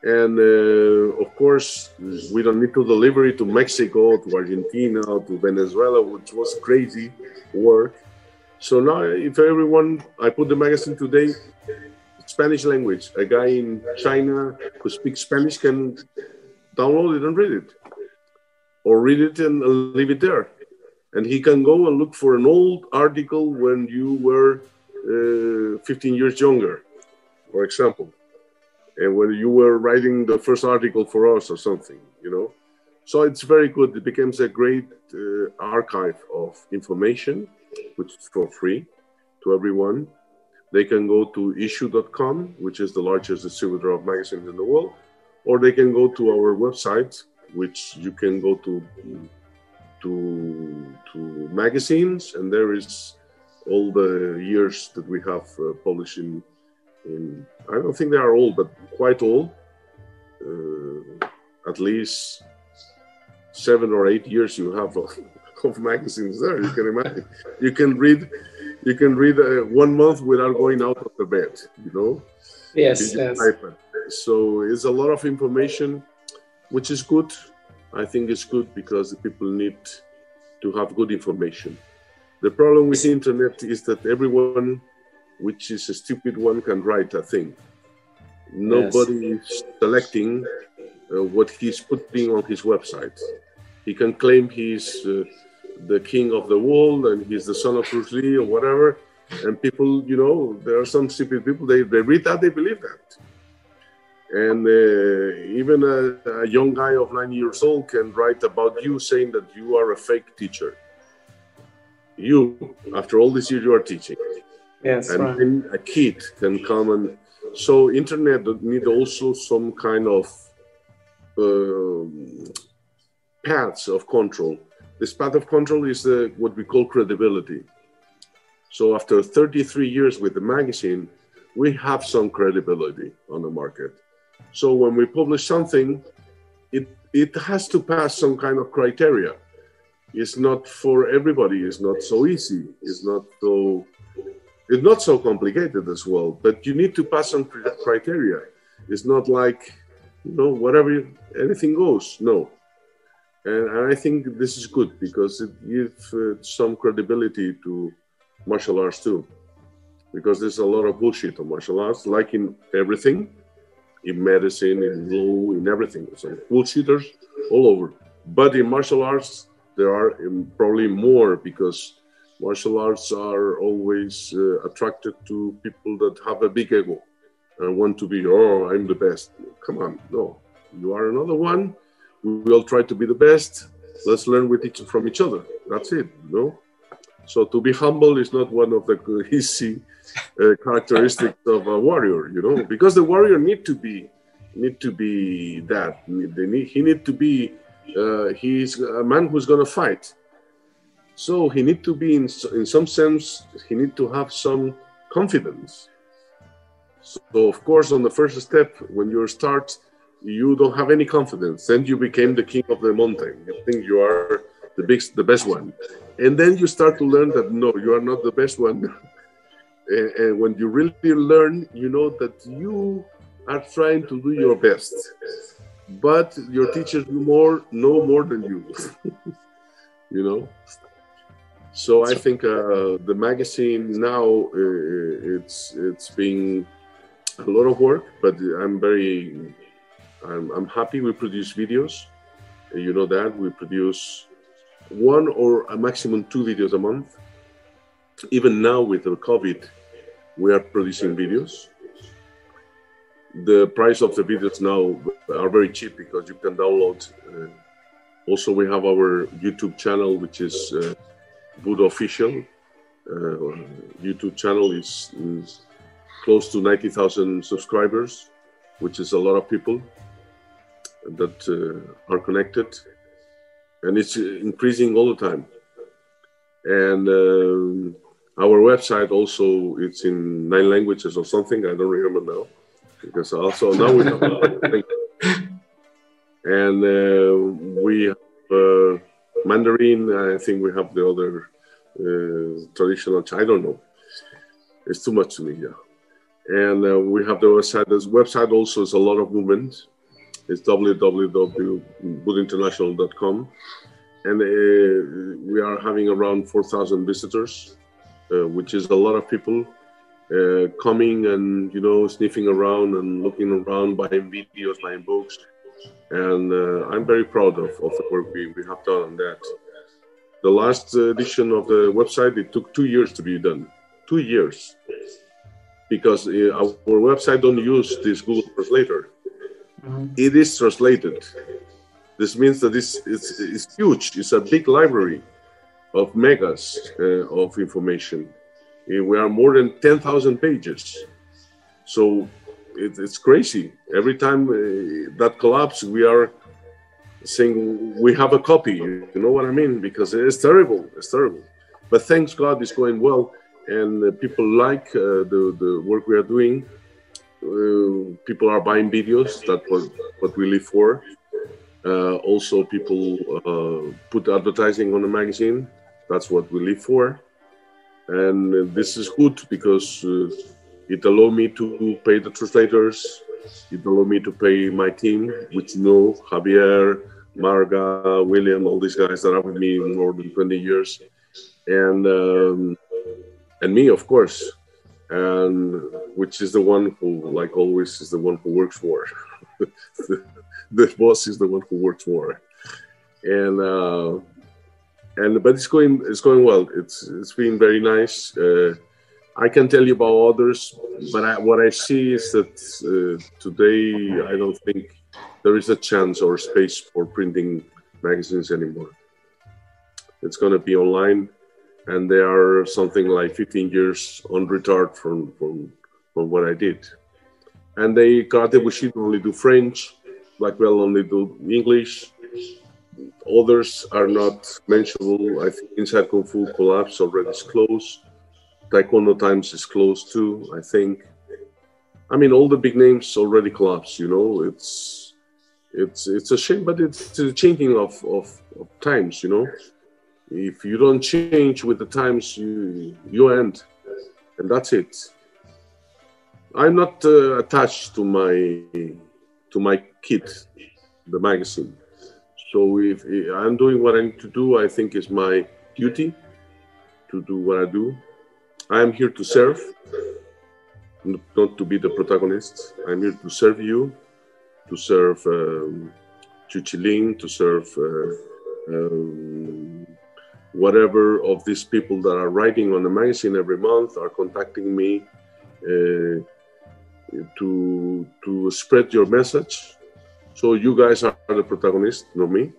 And uh, of course, we don't need to deliver it to Mexico, to Argentina, to Venezuela, which was crazy work. So now, if everyone, I put the magazine today, Spanish language. A guy in China who speaks Spanish can download it and read it, or read it and leave it there. And he can go and look for an old article when you were uh, 15 years younger, for example and when you were writing the first article for us or something, you know. So it's very good. It becomes a great uh, archive of information, which is for free to everyone. They can go to issuu.com, which is the largest distributor of magazines in the world, or they can go to our website, which you can go to to to magazines, and there is all the years that we have uh, published in I don't think they are old, but quite old. Uh, at least seven or eight years you have of, of, magazines there. You can imagine. You can read, you can read uh, one month without going out of the bed. You know. Yes. yes. So it's a lot of information, which is good. I think it's good because people need to have good information. The problem with the internet is that everyone which is a stupid one, can write a thing. Nobody yes. is selecting uh, what he's putting on his website. He can claim he's uh, the king of the world and he's the son of Bruce Lee or whatever. And people, you know, there are some stupid people, they, they read that, they believe that. And uh, even a, a young guy of nine years old can write about you saying that you are a fake teacher. You, after all these years, you are teaching. Yes, and right. then a kid can come and so internet need also some kind of uh, paths of control. This path of control is the, what we call credibility. So after 33 years with the magazine, we have some credibility on the market. So when we publish something, it it has to pass some kind of criteria. It's not for everybody. It's not so easy. It's not so it's not so complicated as well, but you need to pass some criteria. It's not like, you know, whatever, anything goes. No. And I think this is good because it gives uh, some credibility to martial arts too. Because there's a lot of bullshit on martial arts, like in everything, in medicine, in law, in everything. So bullshitters all over. But in martial arts, there are um, probably more because martial arts are always uh, attracted to people that have a big ego and want to be, oh, I'm the best. Come on, no, you are another one. We all try to be the best. Let's learn with each from each other. That's it, no. So to be humble is not one of the easy uh, characteristics of a warrior, you know, because the warrior need to be need to be that. Need, he need to be. Uh, he's a man who's gonna fight. So he need to be in in some sense. He need to have some confidence. So of course, on the first step, when you start, you don't have any confidence. Then you became the king of the mountain. You think you are the big, the best one, and then you start to learn that no, you are not the best one. and, and when you really learn, you know that you are trying to do your best, but your teachers know more know more than you. you know. So I think uh, the magazine now uh, it's it's being a lot of work, but I'm very I'm, I'm happy we produce videos. You know that we produce one or a maximum two videos a month. Even now with the COVID, we are producing videos. The price of the videos now are very cheap because you can download. Uh, also, we have our YouTube channel, which is uh, Budo Official. Uh, YouTube channel is, is close to 90,000 subscribers, which is a lot of people that uh, are connected, and it's increasing all the time. And um, our website also it's in nine languages or something. I don't remember now because also now we and uh, we have uh, Mandarin. I think we have the other uh, traditional. I don't know. It's too much to me. Yeah and uh, we have the website. This website also is a lot of movement. It's www.budointernational.com, and uh, we are having around 4,000 visitors, uh, which is a lot of people uh, coming and you know sniffing around and looking around, buying videos, buying books, and uh, I'm very proud of, of the work we, we have done on that. The last edition of the website it took two years to be done. Two years because uh, our website don't use this Google Translator. Mm-hmm. It is translated. This means that this is, is huge. It's a big library of megas uh, of information. Uh, we are more than 10,000 pages. So it, it's crazy. Every time uh, that collapse, we are saying we have a copy. You know what I mean? Because it's terrible. It's terrible. But thanks God, it's going well and uh, people like uh, the, the work we are doing. Uh, people are buying videos. That's what, what we live for. also, people put advertising on the magazine. That's what we live for. And this is good because it allowed me to pay the translators. It allowed me to pay my team, which you know Javier, Marga, William, all these guys that are with me more than 20 years. And um, and me, of course, and which is the one who, like always, is the one who works more. the, the, boss is the one who works more, and uh, and but it's going it's going well. It's it's been very nice. Uh, I can tell you about others, but I, what I see is that uh, today I don't think there is a chance or space for printing magazines anymore. It's going to be online and they are something like 15 years on retard from, from, from what I did. And they Karate Bushido only do French, Black Belt only do English. Others are not mentionable. I think Inside Kung Fu Collapse already is closed. Taekwondo Times is closed too, I think. I mean, all the big names already collapsed. You know, it's it's it's a shame, but it's a changing of, of, of times. You know, if you don't change with the times, you you end, and that's it. I'm not uh, attached to my to my kit, the magazine. So if, I'm doing what I need to do, I think is my duty to do what I do. I am here to serve, not to be the protagonist. I'm here to serve you, to serve um, Chuchiling, to serve uh, um, whatever of these people that are writing on the magazine every month are contacting me uh, to to spread your message. So you guys are the protagonist, not me.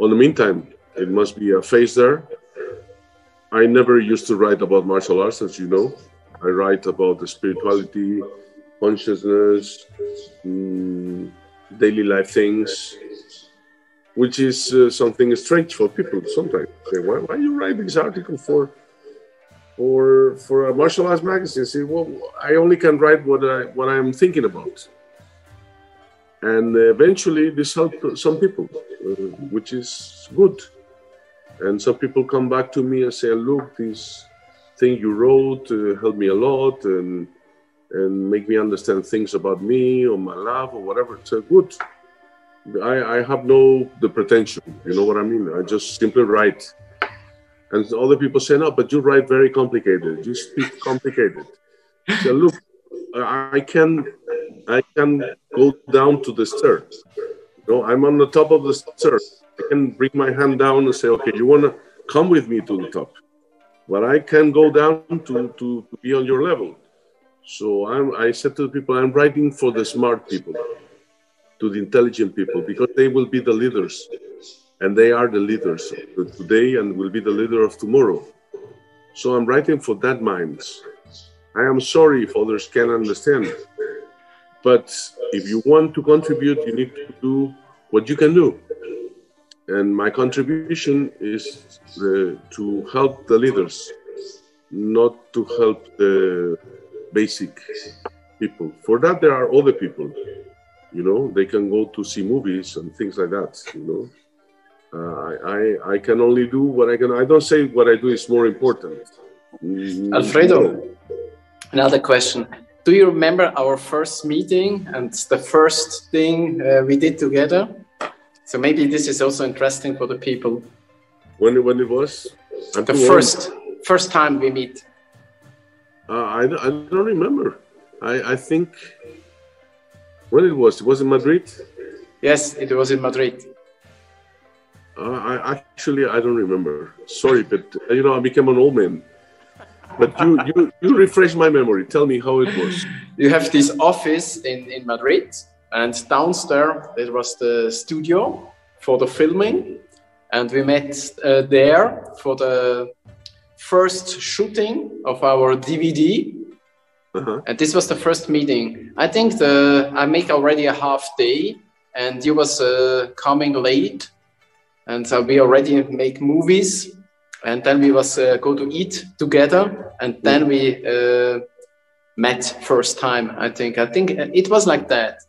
On the meantime, it must be a face there. I never used to write about martial arts, as you know. I write about the spirituality, consciousness, mm, daily life things, which is uh, something strange for people sometimes. Say, why, why you write this article for for for a martial arts magazine? Say, well, I only can write what I what I'm thinking about, and eventually this helped some people, uh, which is good. And some people come back to me and say, look, this thing you wrote uh, helped me a lot, and and make me understand things about me or my life or whatever. So good. I, I have no the pretension. You know what I mean? I just simply write. And other people say, no, but you write very complicated. You speak complicated. So look, I can I can go down to the stairs. Know, I'm on the top of the stairs. I can bring my hand down and say, okay, you wanna come with me to the top. But I can go down to, to, to be on your level. So I'm, I said to the people, I'm writing for the smart people to the intelligent people because they will be the leaders and they are the leaders of today and will be the leader of tomorrow. So I'm writing for that minds. I am sorry if others can understand, but if you want to contribute, you need to do what you can do. And my contribution is the, to help the leaders, not to help the basic people. For that, there are other people you know? They can go to see movies and things like that you know? Uh, I, I can only do what i can. I don't say what i do is more important. Mm, alfredo another question. Do you remember our first meeting and the first thing uh, we did together so maybe this is also interesting for the people when, when it was I'm the first old. first time we meet uh, I, I don't remember I, I think when it was? It was in Madrid. Yes, it was in Madrid. Uh, I actually I don't remember. Sorry, but uh, you know I became an old man. But you you you refresh my memory. Tell me how it was. You have this office in in Madrid, and downstairs there was the studio for the filming, and we met uh, there for the first shooting of our DVD uh-huh. And this was the first meeting. I think the I make already a half day, and you was uh, coming late, and so we already make movies, and then we was uh, go to eat together, and then we uh, met first time. I think I think it was like that.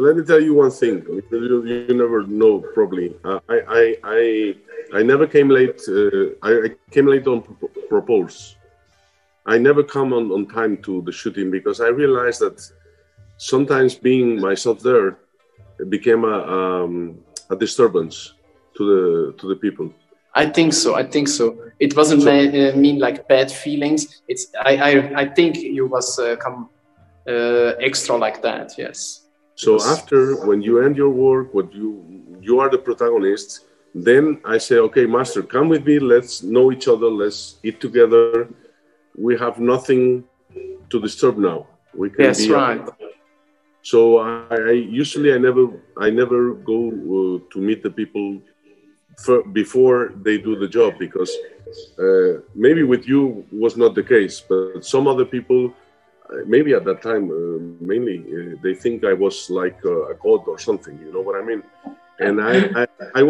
Let me tell you one thing. You, you never know probably. Uh, I, I I I never came late. Uh, I, I, came late on propose. I never come on, on time to the shooting because I realized that sometimes being myself there became a, um, a disturbance to the to the people. I think so. I think so. It wasn't so, uh, mean like bad feelings. It's I I, I think you was uh, come uh, extra like that. Yes. So because... after when you end your work, what you you are the protagonist. Then I say, okay, master, come with me. Let's know each other. Let's eat together we have nothing to disturb now. We can yes, be right. So I, I, usually I never I never go uh, to meet the people for, before they do the job because uh, maybe with you was not the case, but some other people maybe at that time uh, mainly uh, they think I was like a god or something. You know what I mean? And I I, I,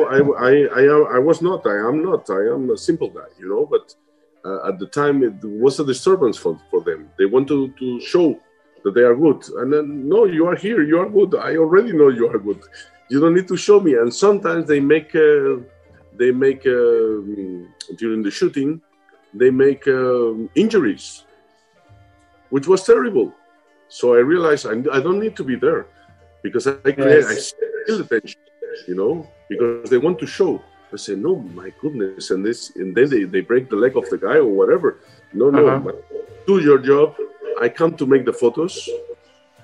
I, I, I was not. I am not. I am a simple guy. You know, but uh, at the time it was a disturbance for, for them. They want to, to show that they are good. And then, no, you are here, you are good. I already know you are good. You don't need to show me. And sometimes they make, uh, they make uh, during the shooting, they make um, injuries, which was terrible. So I realized I, I don't need to be there because I create, yes. I feel the tension, you know, because they want to show. I say, no, my goodness, and this, and then they, they break the leg of the guy or whatever. No, no, uh-huh. do your job. I come to make the photos.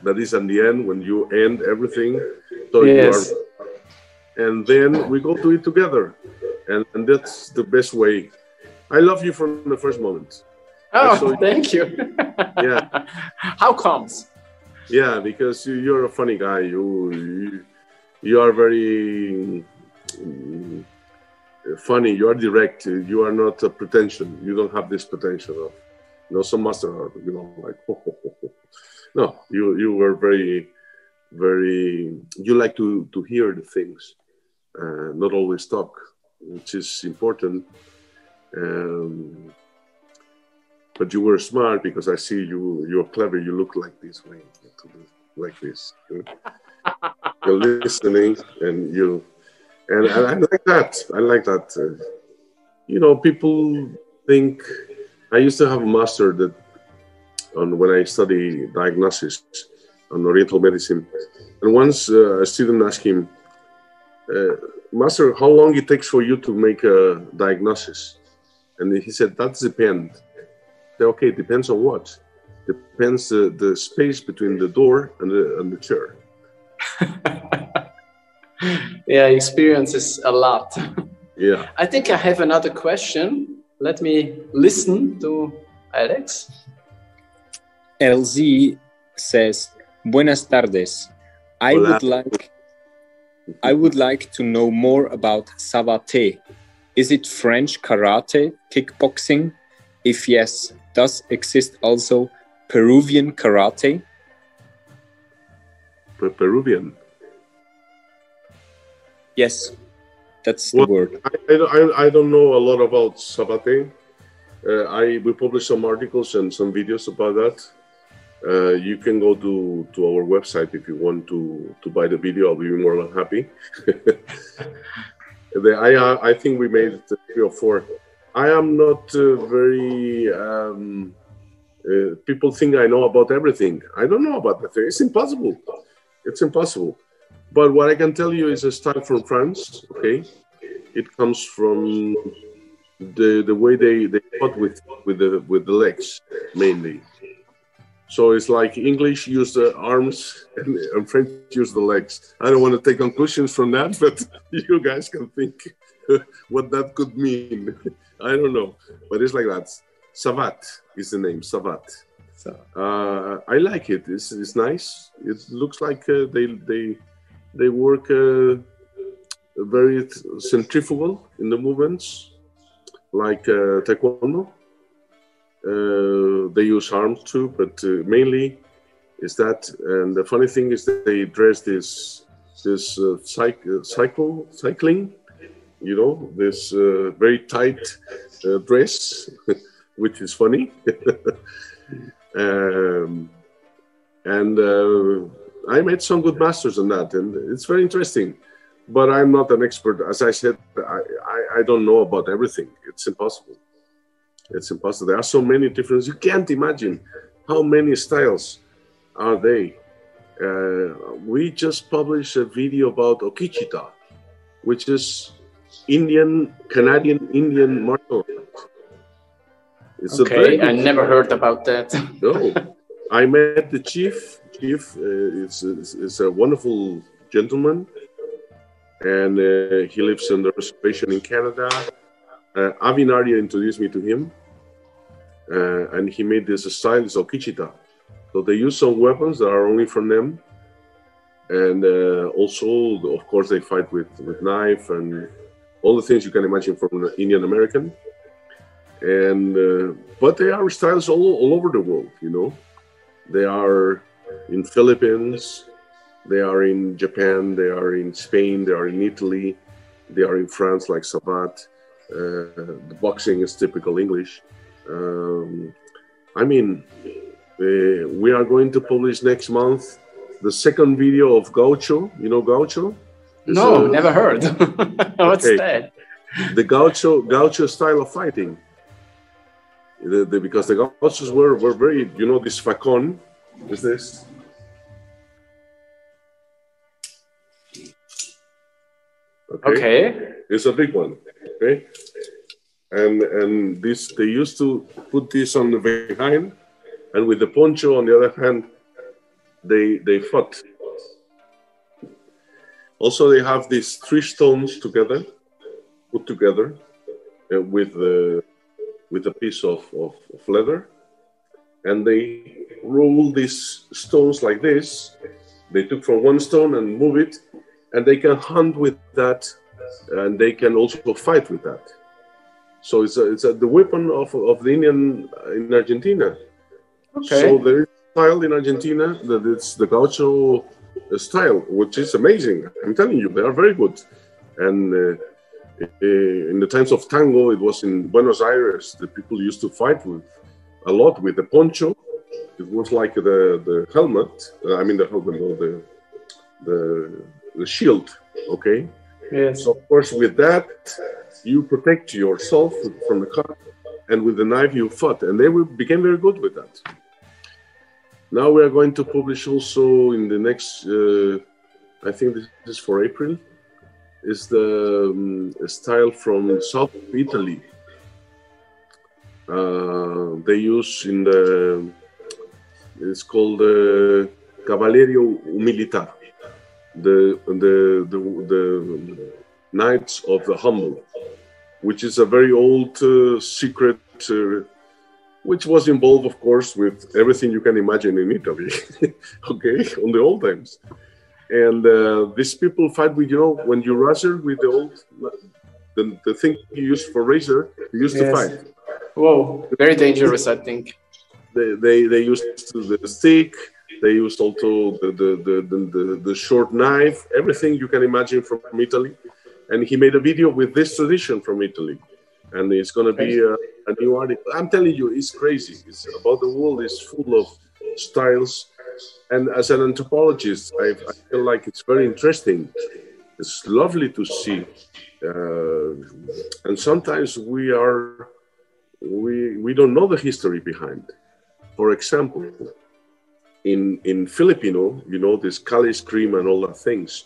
That is at the end when you end everything. So yes. Are, and then we go to it together. and, and that's the best way. I love you from the first moment. Oh, saw- thank you. Yeah. How comes? Yeah, because you, you're a funny guy. You you, you are very mm, funny. You are direct. You are not a pretension. You don't have this pretension of you know some master you know like no. You you were very very. You like to to hear the things, uh, not always talk, which is important. Um, but you were smart because I see you. You're clever. You look like this way, like this. You're listening, and you, and I, I like that. I like that. Uh, you know, people think. I used to have a master that, on when I study diagnosis, on Oriental medicine, and once uh, a student asked him, uh, "Master, how long it takes for you to make a diagnosis?" And he said, "That depends." Say, okay, depends on what? Depends the, the space between the door and the, and the chair. yeah, experiences a lot. Yeah. I think I have another question. Let me listen to Alex. LZ says, Buenas tardes. I Hola. would like I would like to know more about savate. Is it French karate, kickboxing? If yes, does exist also Peruvian karate? Per- Peruvian. Yes, that's the Well, word. I, I, I don't know a lot about Sabate. Uh, I we published some articles and some videos about that. Uh, you can go to, to our website if you want to, to buy the video. I'll be more than happy. the, I, uh, I think we made three or four. I am not uh, very. Um, uh, people think I know about everything. I don't know about everything. It's impossible. It's impossible. But what I can tell you is a style from France. Okay, it comes from the the way they they fought with with the with the legs mainly. So it's like English use the arms and, and French use the legs. I don't want to take conclusions from that, but you guys can think what that could mean. I don't know, but it's like that. Savat is the name. Savat. So, Uh, I like it. It's, it's nice. It looks like uh, they they they work uh, very centrifugal in the movements, like uh, taekwondo. Uh, they use arms too, but uh, mainly is that. And the funny thing is that they dress this this uh, cyc- uh, cycle cycling, you know, this uh, very tight uh, dress, which is funny. um, and uh, I made some good masters on that, and it's very interesting. But I'm not an expert. As I said, I, I, I don't know about everything. It's impossible. It's impossible. There are so many different. You can't imagine how many styles are they. Uh, we just published a video about Okichitaw, which is Indian, Canadian Indian martial art. It's okay, I never heard about that. no, I met the chief. Chief uh, is, is, is a wonderful gentleman, and uh, he lives in the reservation in Canada. Uh, Avinarya introduced me to him, uh, and he made this style, it's Okichitaw. So they use some weapons that are only from them, and uh, also, of course, they fight with with knife and all the things you can imagine from an Indian American. And uh, but they are styles all, all over the world you know. They are in philippines they are in japan they are in spain they are in italy they are in france like sabat uh, the boxing is typical english. Um, i mean uh, we are going to publish next month the second video of gaucho. You know gaucho no, a- never heard. What's Okay. that? the gaucho gaucho style of fighting the, the, because the gauchos were, were very you know this facon is this Okay. it's a big one okay and and this they used to put this on the behind and with the poncho on the other hand they they fought also they have these three stones together put together uh, with uh, with a piece of, of, of leather, and they roll these stones like this. They took from one stone and move it, and they can hunt with that, and they can also fight with that. So it's a, it's a, the weapon of, of the Indian in Argentina. Okay. So there is a style in Argentina that it's the gaucho style, which is amazing. I'm telling you, they are very good. And uh, uh, in the times of tango, it was in Buenos Aires. The people used to fight with a lot with the poncho. It was like the the helmet. Uh, I mean the helmet, no, the the the shield. Okay. Yes. So of course, with that, you protect yourself from the cut, and with the knife you fought, and they were, became very good with that. Now we are going to publish also in the next. Uh, I think this is for April. Is the um, style from South Italy. Uh, they use in the. It's called uh, Cavallerio Militar the the the, the Knights of the Humble, which is a very old uh, secret, uh, which was involved, of course, with everything you can imagine in Italy. okay, on the old times, and uh, these people fight with you know when you razor with the old the, the thing you use for razor, you used to fight. Whoa, very dangerous, I think. They, they, they used the stick, they used also the, the, the, the, the, the short knife, everything you can imagine from Italy. And he made a video with this tradition from Italy. And it's going to be a, a new article. I'm telling you, it's crazy. It's about the world is full of styles. And as an anthropologist, I, I feel like it's very interesting. It's lovely to see. Uh, and sometimes we are we we don't know the history behind. For example, in in Filipino, you know, this Kali scream and all that things.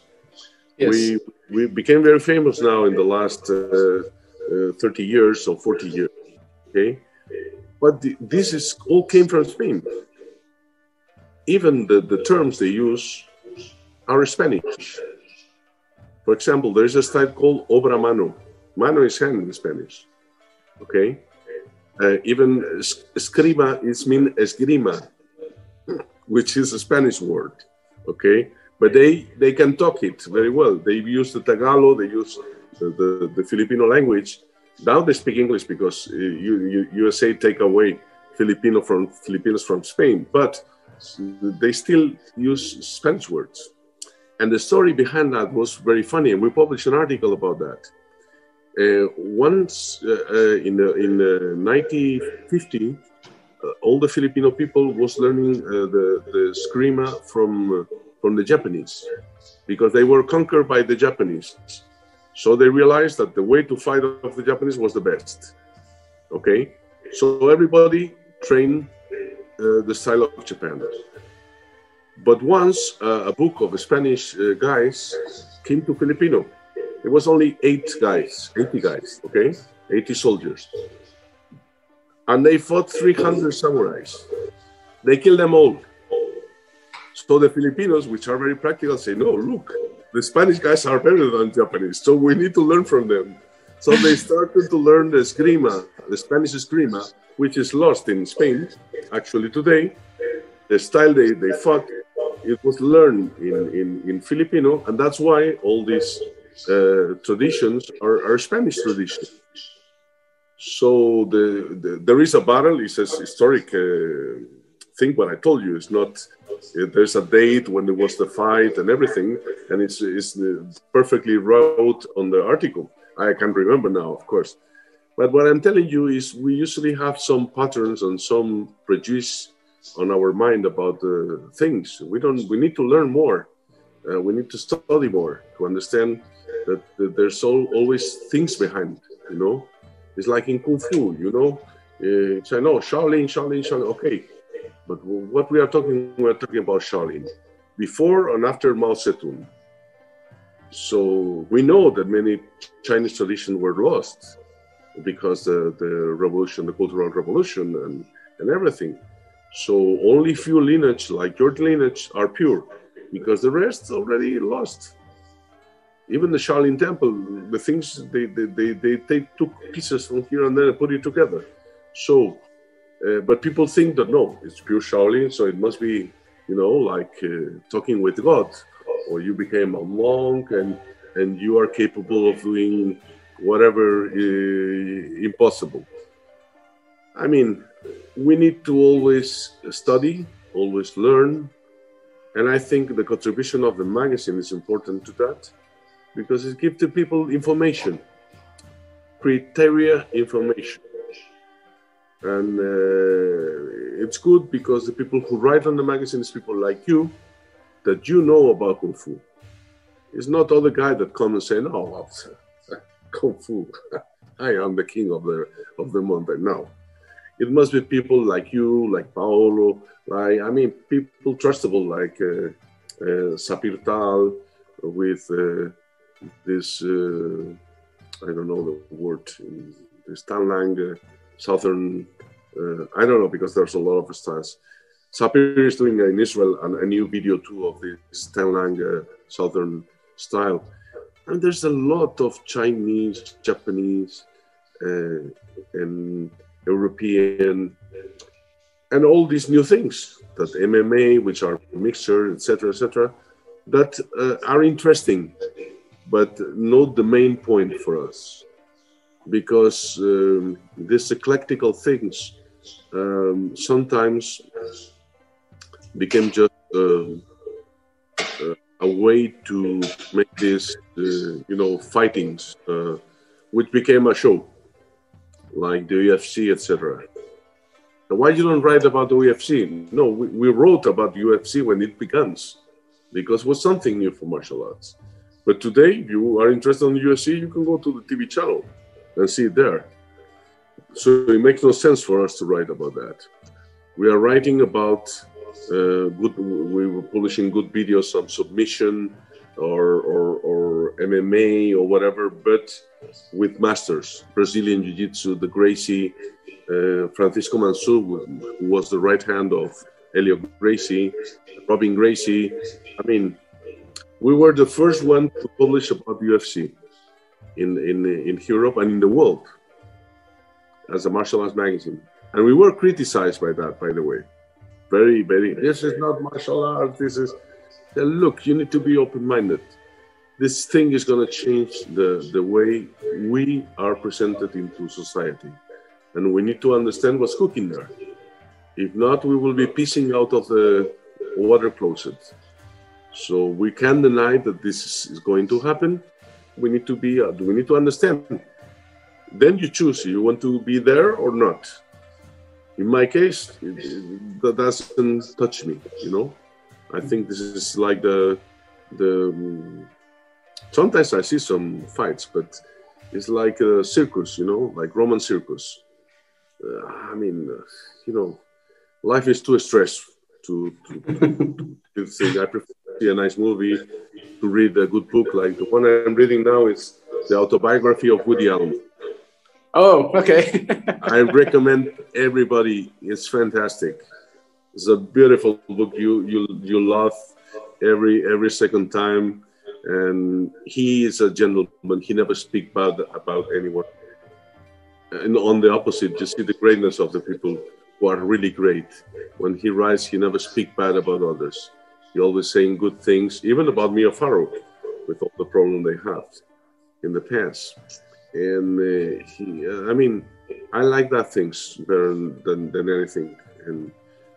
Yes. We we became very famous now in the last uh, uh, 30 years or 40 years. Okay, but the, this is all came from Spain. Even the, the terms they use are Spanish. For example, there is a style called obra mano. Mano is hand in Spanish. Okay, uh, even es- escriba is mean esgrima, which is a Spanish word. Okay, but they they can talk it very well. They use the Tagalog, they use the, the, Filipino language. Now they speak English because uh, you, you, USA take away Filipino from Filipinos from Spain, but they still use Spanish words. And the story behind that was very funny, and we published an article about that. Uh, once uh, uh, in the, in uh, 1950, uh, all the Filipino people was learning uh, the the esgrima from uh, from the Japanese because they were conquered by the Japanese. So they realized that the way to fight off the Japanese was the best. Okay, so everybody trained uh, the style of Japan. But once uh, a book of Spanish uh, guys came to Filipino, it was only eight guys, 80 guys, okay, 80 soldiers, and they fought 300 samurais. They killed them all. So the Filipinos, which are very practical, say, no, look, the Spanish guys are better than Japanese, so we need to learn from them. So they started to learn the esgrima, the Spanish esgrima, which is lost in Spain, actually today. The style they, they fought, it was learned in, in, in Filipino, and that's why all these uh, traditions are, are Spanish traditions. So the, the, there is a battle, it's a historic uh, thing, what I told you. It's not, uh, there's a date when there was the fight and everything, and it's, it's perfectly wrote on the article. I can't remember now, of course. But what I'm telling you is we usually have some patterns and some prejudice on our mind about uh, things. We don't. We need to learn more. Uh, we need to study more to understand that, that there's all, always things behind. You know, it's like in kung fu. You know, uh, say no Shaolin, Shaolin, Shaolin. Okay, but what we are talking, we are talking about Shaolin before and after Mao Zedong. So we know that many Chinese traditions were lost because the, the revolution, the cultural revolution, and, and everything. So only few lineage, like your lineage, are pure, because the rest already lost. even the Shaolin Temple, the things they they, they, they, took pieces from here and there and put it together. So, uh, but people think that no, it's pure Shaolin, so it must be, you know, like uh, talking with God, or you became a monk and and you are capable of doing whatever uh, impossible. I mean, we need to always study, always learn, and I think the contribution of the magazine is important to that because it gives the people information, criteria information. And uh, it's good because the people who write on the magazine is people like you that you know about Kung Fu. It's not other guy that come and say, no, Kung Fu, I am the king of the, of the mountain. No, it must be people like you, like Paolo, like, I mean, people trustable like uh, uh, Sapir Tal with uh, this, uh, I don't know the word, this Tanlang, uh, Southern, uh, I don't know because there's a lot of styles. Sapir is doing in Israel a, a new video too of this Tanlang Southern style. And there's a lot of Chinese, Japanese, and European, and all these new things that MMA, which are mixture, etc., etc., that uh, are interesting but not the main point for us because um, these eclectical things um, sometimes became just uh, uh, a way to make this, uh, you know, fightings, uh, which became a show, like the UFC, etc. Why you don't write about the UFC? No, we, we wrote about UFC when it begins, because it was something new for martial arts. But today, if you are interested in UFC, you can go to the TV channel and see it there. So it makes no sense for us to write about that. We are writing about uh, good. We were publishing good videos on submission or, or, or MMA or whatever, but with masters, Brazilian Jiu-Jitsu, the Gracie, uh, Francisco Mansor, who was the right hand of Helio Gracie, Robin Gracie. I mean, we were the first one to publish about UFC in, in, in Europe and in the world as a martial arts magazine. And we were criticized by that, by the way. Very, very, this is not martial arts. This is, uh, look, you need to be open minded. This thing is going to change the, the way we are presented into society. And we need to understand what's cooking there. If not, we will be piecing out of the water closet. So we can't deny that this is going to happen. We need to be, uh, we need to understand. Then you choose, you want to be there or not. In my case, it, that doesn't touch me, you know. I think this is like the, the, sometimes I see some fights, but it's like a circus, you know, like Roman circus. Uh, I mean, uh, you know, life is too stressed to, to, to, to think. I prefer see a nice movie, to read a good book. Like the one I'm reading now is the autobiography of Woody Allen. Oh, okay. I recommend everybody. It's fantastic. It's a beautiful book. You you you love every every second time, and he is a gentleman. He never speak bad about anyone. And on the opposite, you see the greatness of the people who are really great. When he writes, he never speak bad about others. He always saying good things, even about Mia Farrow, with all the problem they have in the past. And uh, he, uh, I mean, I like that things better than, than anything. And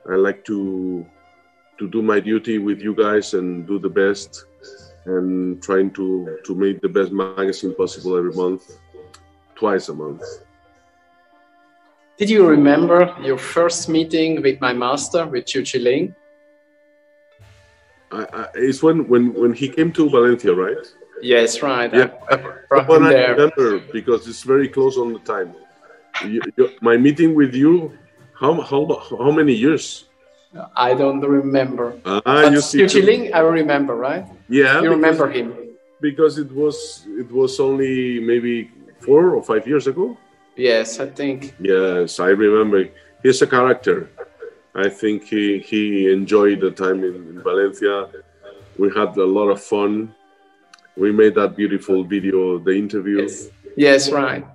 I like to to do my duty with you guys and do the best and trying to to make the best magazine possible every month, twice a month. Did you remember your first meeting with my master, with Chiu Chi Ling? I, I, it's when, when, when he came to Valencia, right? Yes, right. Yeah, I, I, one I remember because it's very close on the time. You, you, my meeting with you, how, how, how many years? I don't remember. Ah, but you see, Ling, I remember, right? Yeah, you remember him because it was it was only maybe four or five years ago. Yes, I think. Yes, I remember. He's a character. I think he, he enjoyed the time in, in, Valencia. We had a lot of fun. we made that beautiful video, the interview. Yes, yes right.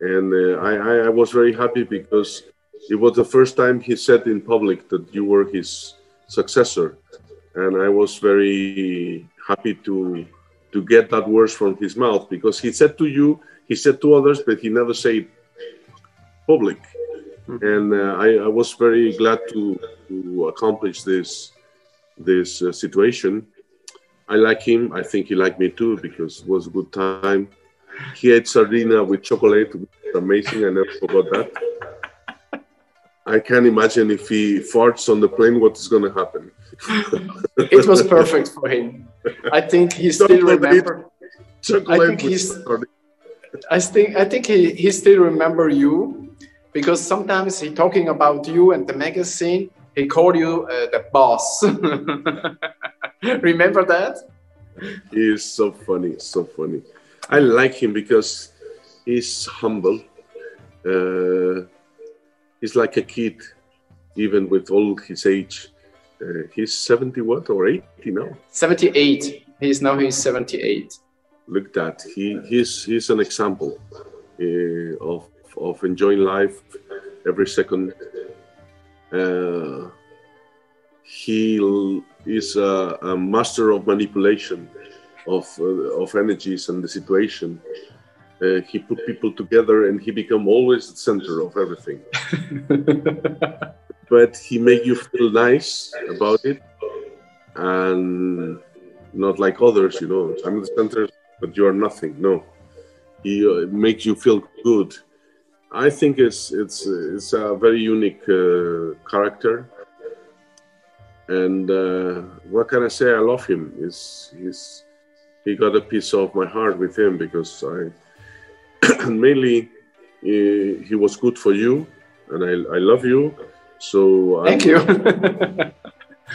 And uh, I, I was very happy because it was the first time he said in public that you were his successor, and I was very happy to to get that words from his mouth because he said to you, he said to others, but he never said public. Mm-hmm. And uh, I, I, was very glad to, to accomplish this this uh, situation. I like him. I think he liked me too because it was a good time. He ate sardina with chocolate, amazing. I never forgot that. I can't imagine if he farts on the plane, what is going to happen. it was perfect for him. I think he still remember. I think he's. I think I think he, he still remember you because sometimes he talking about you and the magazine. He called you uh, the boss. remember that? He is so funny, so funny. I like him because he's humble. Uh, he's like a kid, even with all his age. Uh, he's 70 what or 80 now? 78. He's now he's 78. Look that he he's he's an example uh, of of enjoying life every second. Uh, he is a, a, master of manipulation of uh, of energies and the situation. Uh, he put people together and he become always the center of everything but he make you feel nice about it and not like others you know i'm the center but you are nothing no he uh, makes you feel good i think it's it's it's a very unique uh, character and uh, what can i say i love him he's he's he got a piece of my heart with him because i mainly he, he, was good for you, and I, I love you. So thank I'm, you.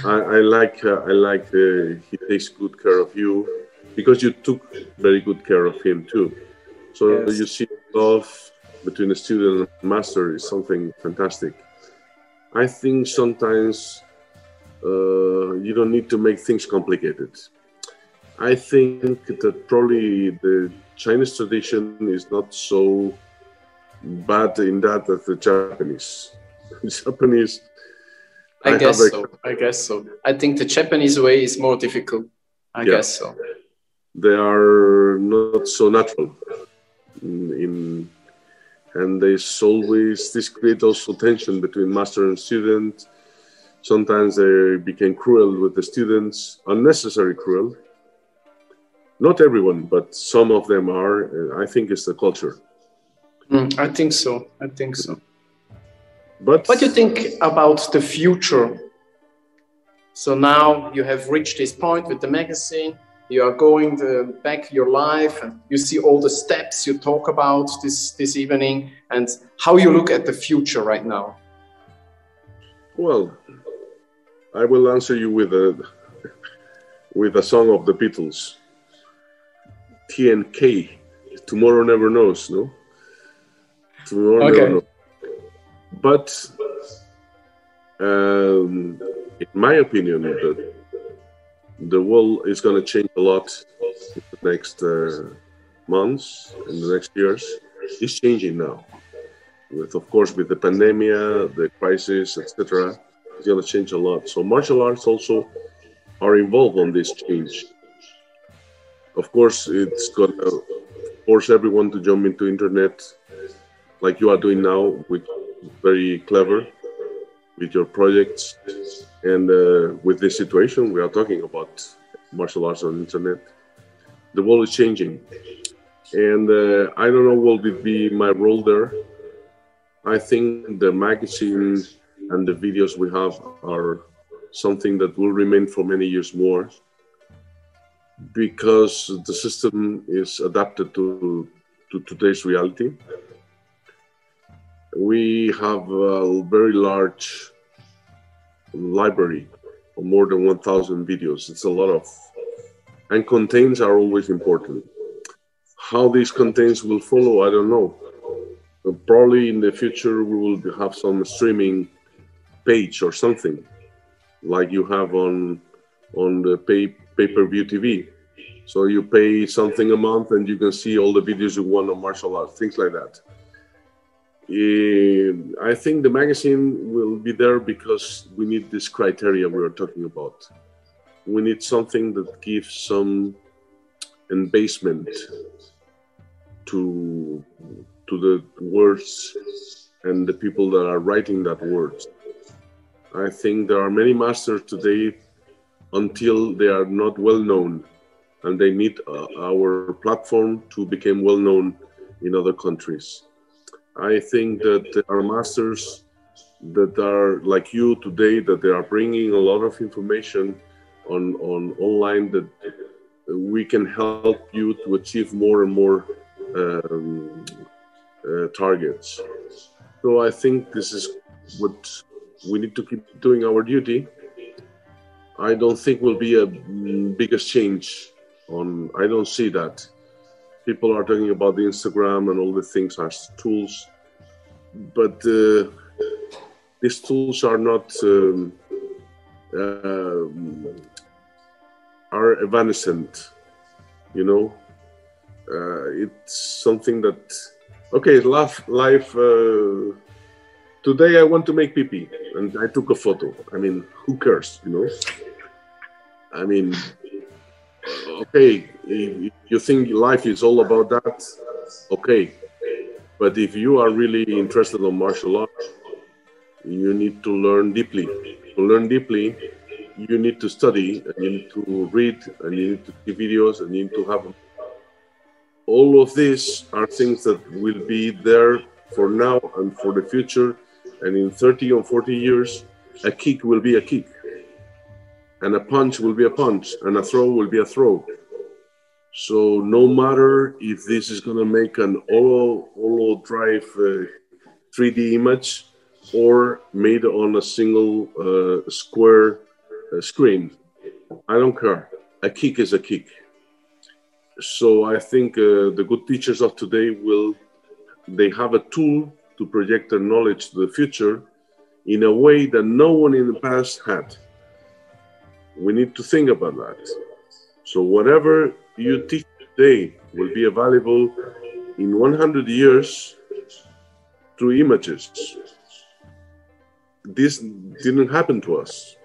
I, I, like uh, I like uh, he takes good care of you because you took very good care of him too. So yes. you see love between a student and master is something fantastic. I think sometimes uh, you don't need to make things complicated. I think that probably the Chinese tradition is not so bad in that as the Japanese. Japanese. I, I guess so. I guess so. I think the Japanese way is more difficult. I yeah. guess so. They are not so natural in, in and there's always this create also tension between master and student. Sometimes they became cruel with the students, unnecessary cruel not everyone, but some of them are. I think it's the culture. Mm, I think so. I think so. But what do you think about the future? So now you have reached this point with the magazine. You are going the, back your life, and you see all the steps you talk about this this evening, and how you look at the future right now. Well, I will answer you with a with a song of the Beatles. TNK. Tomorrow never knows, no? Tomorrow okay. never knows. But um, in my opinion, the, the world is going to change a lot in the next uh, months, in the next years. It's changing now. With, of course, with the pandemic, the crisis, etc., it's going to change a lot. So martial arts also are involved on this change of course, it's gonna force everyone to jump into internet like you are doing now, which is very clever with your projects. And uh, with this situation, we are talking about martial arts on internet. The world is changing. And uh, I don't know what will be my role there. I think the magazine and the videos we have are something that will remain for many years more because the system is adapted to, to today's reality. We have a very large library of more than 1,000 videos. It's a lot of, and contains are always important. How these contains will follow, I don't know. Probably in the future we will have some streaming page or something like you have on on the pay pay-per-view TV. So you pay something a month and you can see all the videos you want on martial arts, things like that. Eh, I think the magazine will be there because we need this criteria we are talking about. We need something that gives some embasement to to the words and the people that are writing that words. I think there are many masters today until they are not well known and they need uh, our platform to become well known in other countries. I think that there are masters that are like you today that they are bringing a lot of information on on online that we can help you to achieve more and more um, uh, targets. So I think this is what we need to keep doing our duty. I don't think will be a biggest change on. I don't see that people are talking about the Instagram and all the things as tools, but uh, these tools are not um, uh, are evanescent. You know, uh, it's something that okay, life, life. Uh, today I want to make pee and I took a photo. I mean, who cares? You know. I mean, okay, if you think life is all about that, okay. But if you are really interested in martial arts, you need to learn deeply. To learn deeply, you need to study, and you need to read, and you need to see videos, and you need to have. All of these are things that will be there for now and for the future. And in 30 or 40 years, a kick will be a kick and a punch will be a punch, and a throw will be a throw. So no matter if this is going to make an holo, holo drive uh, 3D image or made on a single uh, square uh, screen, I don't care. A kick is a kick. So I think uh, the good teachers of today will they have a tool to project their knowledge to the future in a way that no one in the past had we need to think about that. So whatever you teach today will be available in 100 years through images. This didn't happen to us.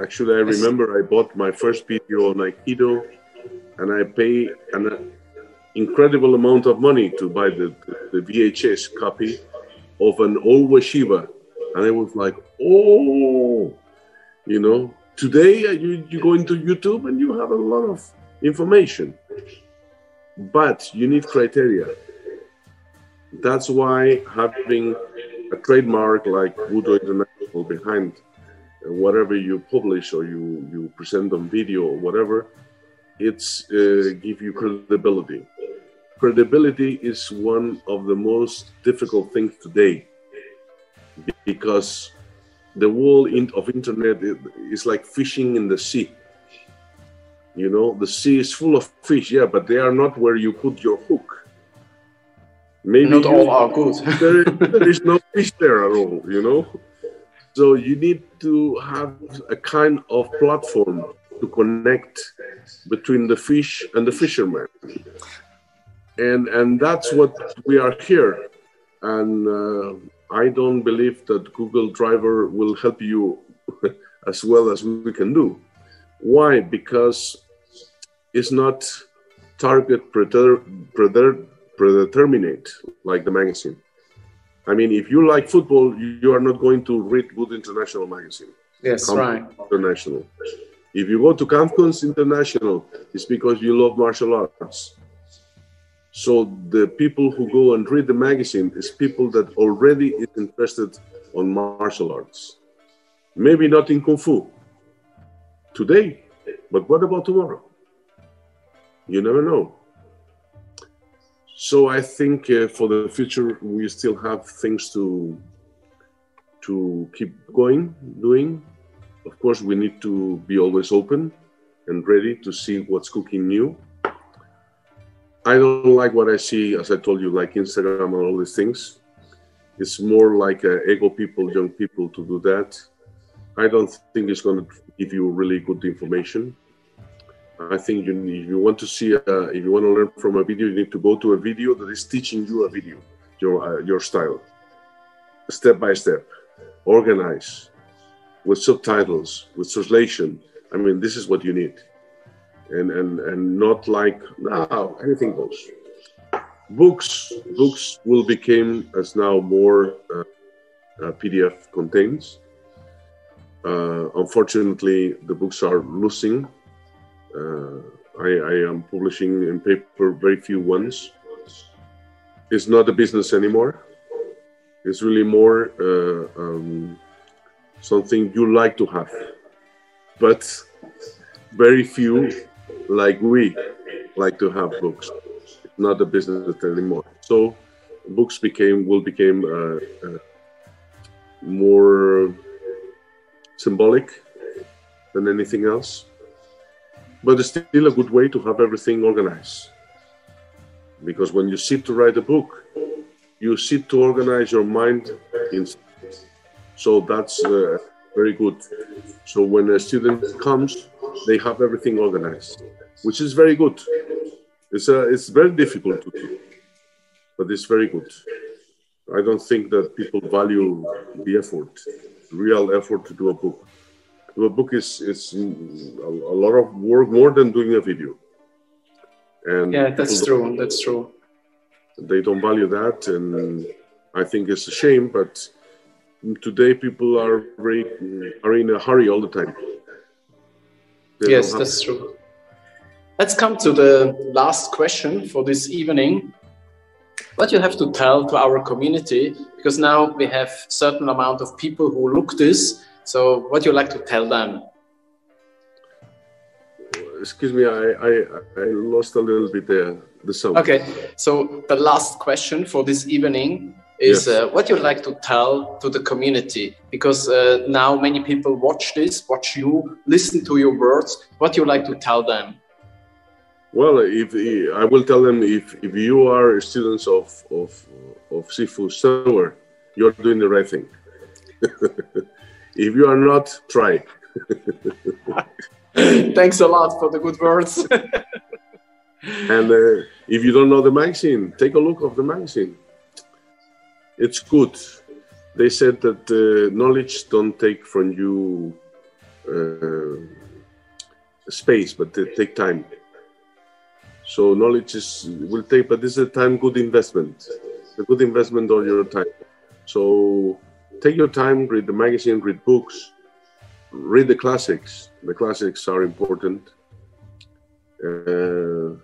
Actually, I remember I bought my first video on Aikido and I pay an incredible amount of money to buy the, the VHS copy of an old Shiva. And I was like, oh, you know, today uh, you, you go into YouTube and you have a lot of information, but you need criteria. That's why having a trademark like Budo International behind uh, whatever you publish or you, you present on video or whatever, it's uh, give you credibility. Credibility is one of the most difficult things today because the world of internet is like fishing in the sea. You know, the sea is full of fish, yeah, but they are not where you put your hook. Maybe not all are good. there, there is no fish there at all, you know. So you need to have a kind of platform to connect between the fish and the fisherman, and and that's what we are here. And uh, I don't believe that Google Driver will help you as well as we can do. Why? Because it's not target predeterminate like the magazine. I mean, if you like football, you are not going to read Budo International magazine. Yes, right. International. If you go to Kampfkunst International, it's because you love martial arts. So the people who go and read the magazine is people that already is interested on martial arts. Maybe not in kung fu today, but what about tomorrow? You never know. So I think uh, for the future we still have things to to keep going, doing. Of course, we need to be always open and ready to see what's cooking new I don't like what I see, as I told you, like Instagram and all these things. It's more like uh, ego people, young people to do that. I don't think it's going to give you really good information. I think you, if you want to see, uh, if you want to learn from a video, you need to go to a video that is teaching you a video, your uh, your style, step by step, organize, with subtitles, with translation. I mean, this is what you need, and and and not like now anything goes. Books, books will become as now more uh, uh, PDF contains. Uh, unfortunately, the books are losing uh, I, I, am publishing in paper very few ones. It's not a business anymore. It's really more uh, um, something you like to have, but very few, like we, like to have books. Not a business anymore. So books became will become uh, uh, more symbolic than anything else but it's still a good way to have everything organized. Because when you sit to write a book, you sit to organize your mind in so that's uh, very good. So when a student comes, they have everything organized, which is very good. It's, uh, it's very difficult to do, but it's very good. I don't think that people value the effort, real effort to do a book a book is is a, lot of work more than doing a video. And yeah, that's true. That's true. They don't value that, and I think it's a shame. But today, people are very are in a hurry all the time. Yes, that's true. Let's come to the last question for this evening. What you have to tell to our community, because now we have certain amount of people who look this so, what you like to tell them? Excuse me, I, I, I lost a little bit the, the sound. Okay, so the last question for this evening is yes. uh, what you like to tell to the community because uh, now many people watch this, watch you, listen to your words. What you like to tell them? Well, if I will tell them if, if you are students of of of Sifu Silver, you're doing the right thing. If you are not, try. Thanks a lot for the good words. and uh, if you don't know the magazine, take a look of the magazine. It's good. They said that uh, knowledge don't take from you uh, space, but they take time. So knowledge is will take, but this is a time good investment. A good investment on your time. So take your time, read the magazine, read books, read the classics. The classics are important. Uh,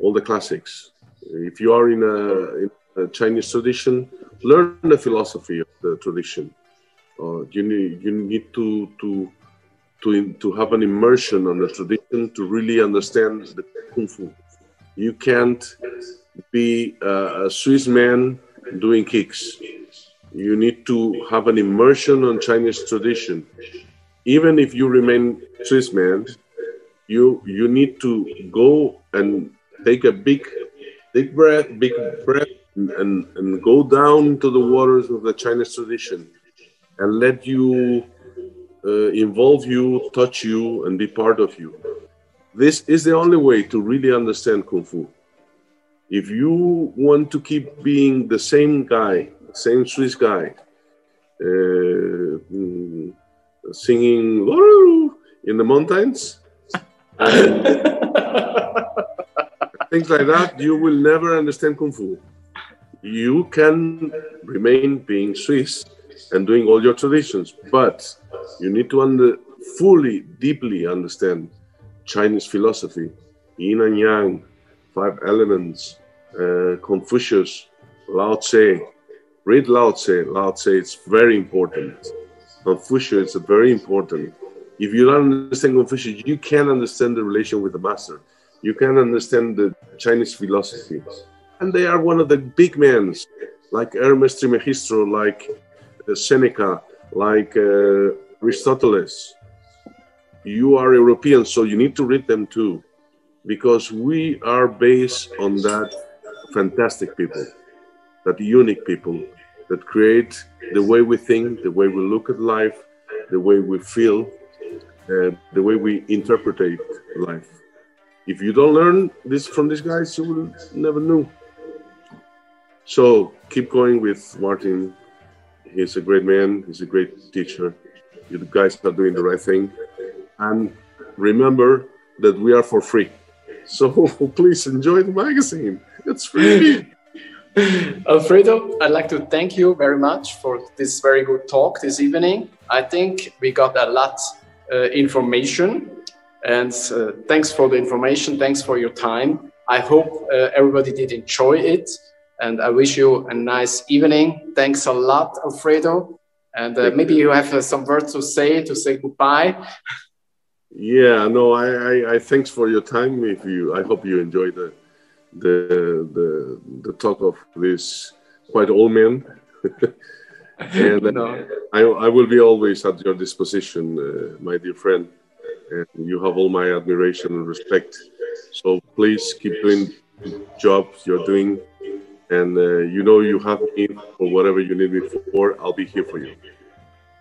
all the classics. If you are in a, in a, Chinese tradition, learn the philosophy of the tradition. Uh, you need you need to to to to have an immersion on the tradition to really understand the kung fu. You can't be a, a Swiss man doing kicks you need to have an immersion on Chinese tradition. Even if you remain Swiss man, you you need to go and take a big big breath, big breath, and, and go down to the waters of the Chinese tradition and let you uh, involve you, touch you, and be part of you. This is the only way to really understand Kung Fu. If you want to keep being the same guy same Swiss guy, uh, mm, singing in the mountains. things like that, you will never understand Kung Fu. You can remain being Swiss and doing all your traditions, but you need to under, fully, deeply understand Chinese philosophy, yin and yang, five elements, uh, Confucius, Lao Tse, Read Lao Tse. Lao Tse is very important. Confucius is very important. If you don't understand Confucius, you can't understand the relation with the master. You can't understand the Chinese philosophy. And they are one of the big men, like Hermes Trismegisto, like uh, Seneca, like uh, Aristoteles. You are European, so you need to read them too, because we are based on that fantastic people, that unique people that create the way we think, the way we look at life, the way we feel, uh, the way we interpret life. if you don't learn this from these guys, you will never know. So keep going with Martin. He's a great man. He's a great teacher. You guys are doing the right thing. And remember that we are for free. So please enjoy the magazine. It's free. Alfredo, I'd like to thank you very much for this very good talk this evening. I think we got a lot uh, information and uh, thanks for the information. Thanks for your time. I hope uh, everybody did enjoy it and I wish you a nice evening. Thanks a lot, Alfredo. And uh, maybe you have uh, some words to say to say goodbye. Yeah, no, I, I, I, thanks for your time. If you, I hope you enjoyed the the the, the talk of this quite old man. and no. I, I will be always at your disposition, uh, my dear friend. And you have all my admiration and respect. So please keep doing the job you're doing. And uh, you know you have me for whatever you need me for. I'll be here for you.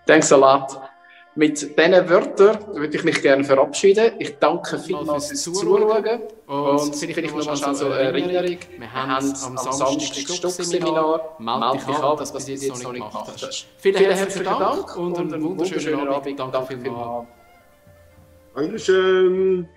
Thanks a lot. Mit diesen Wörtern würde ich mich gerne verabschieden. Ich danke vielmals fürs Zuschauen. Und, und vielleicht noch mal zur Erinnerung. Wir haben am Samstag das Stuck-Seminar. Meld dich an, dass du das jetzt noch nicht gemacht hast. Vielen herzlichen Dank und einen wunderschönen Abend. Danke vielmals. Dankeschön.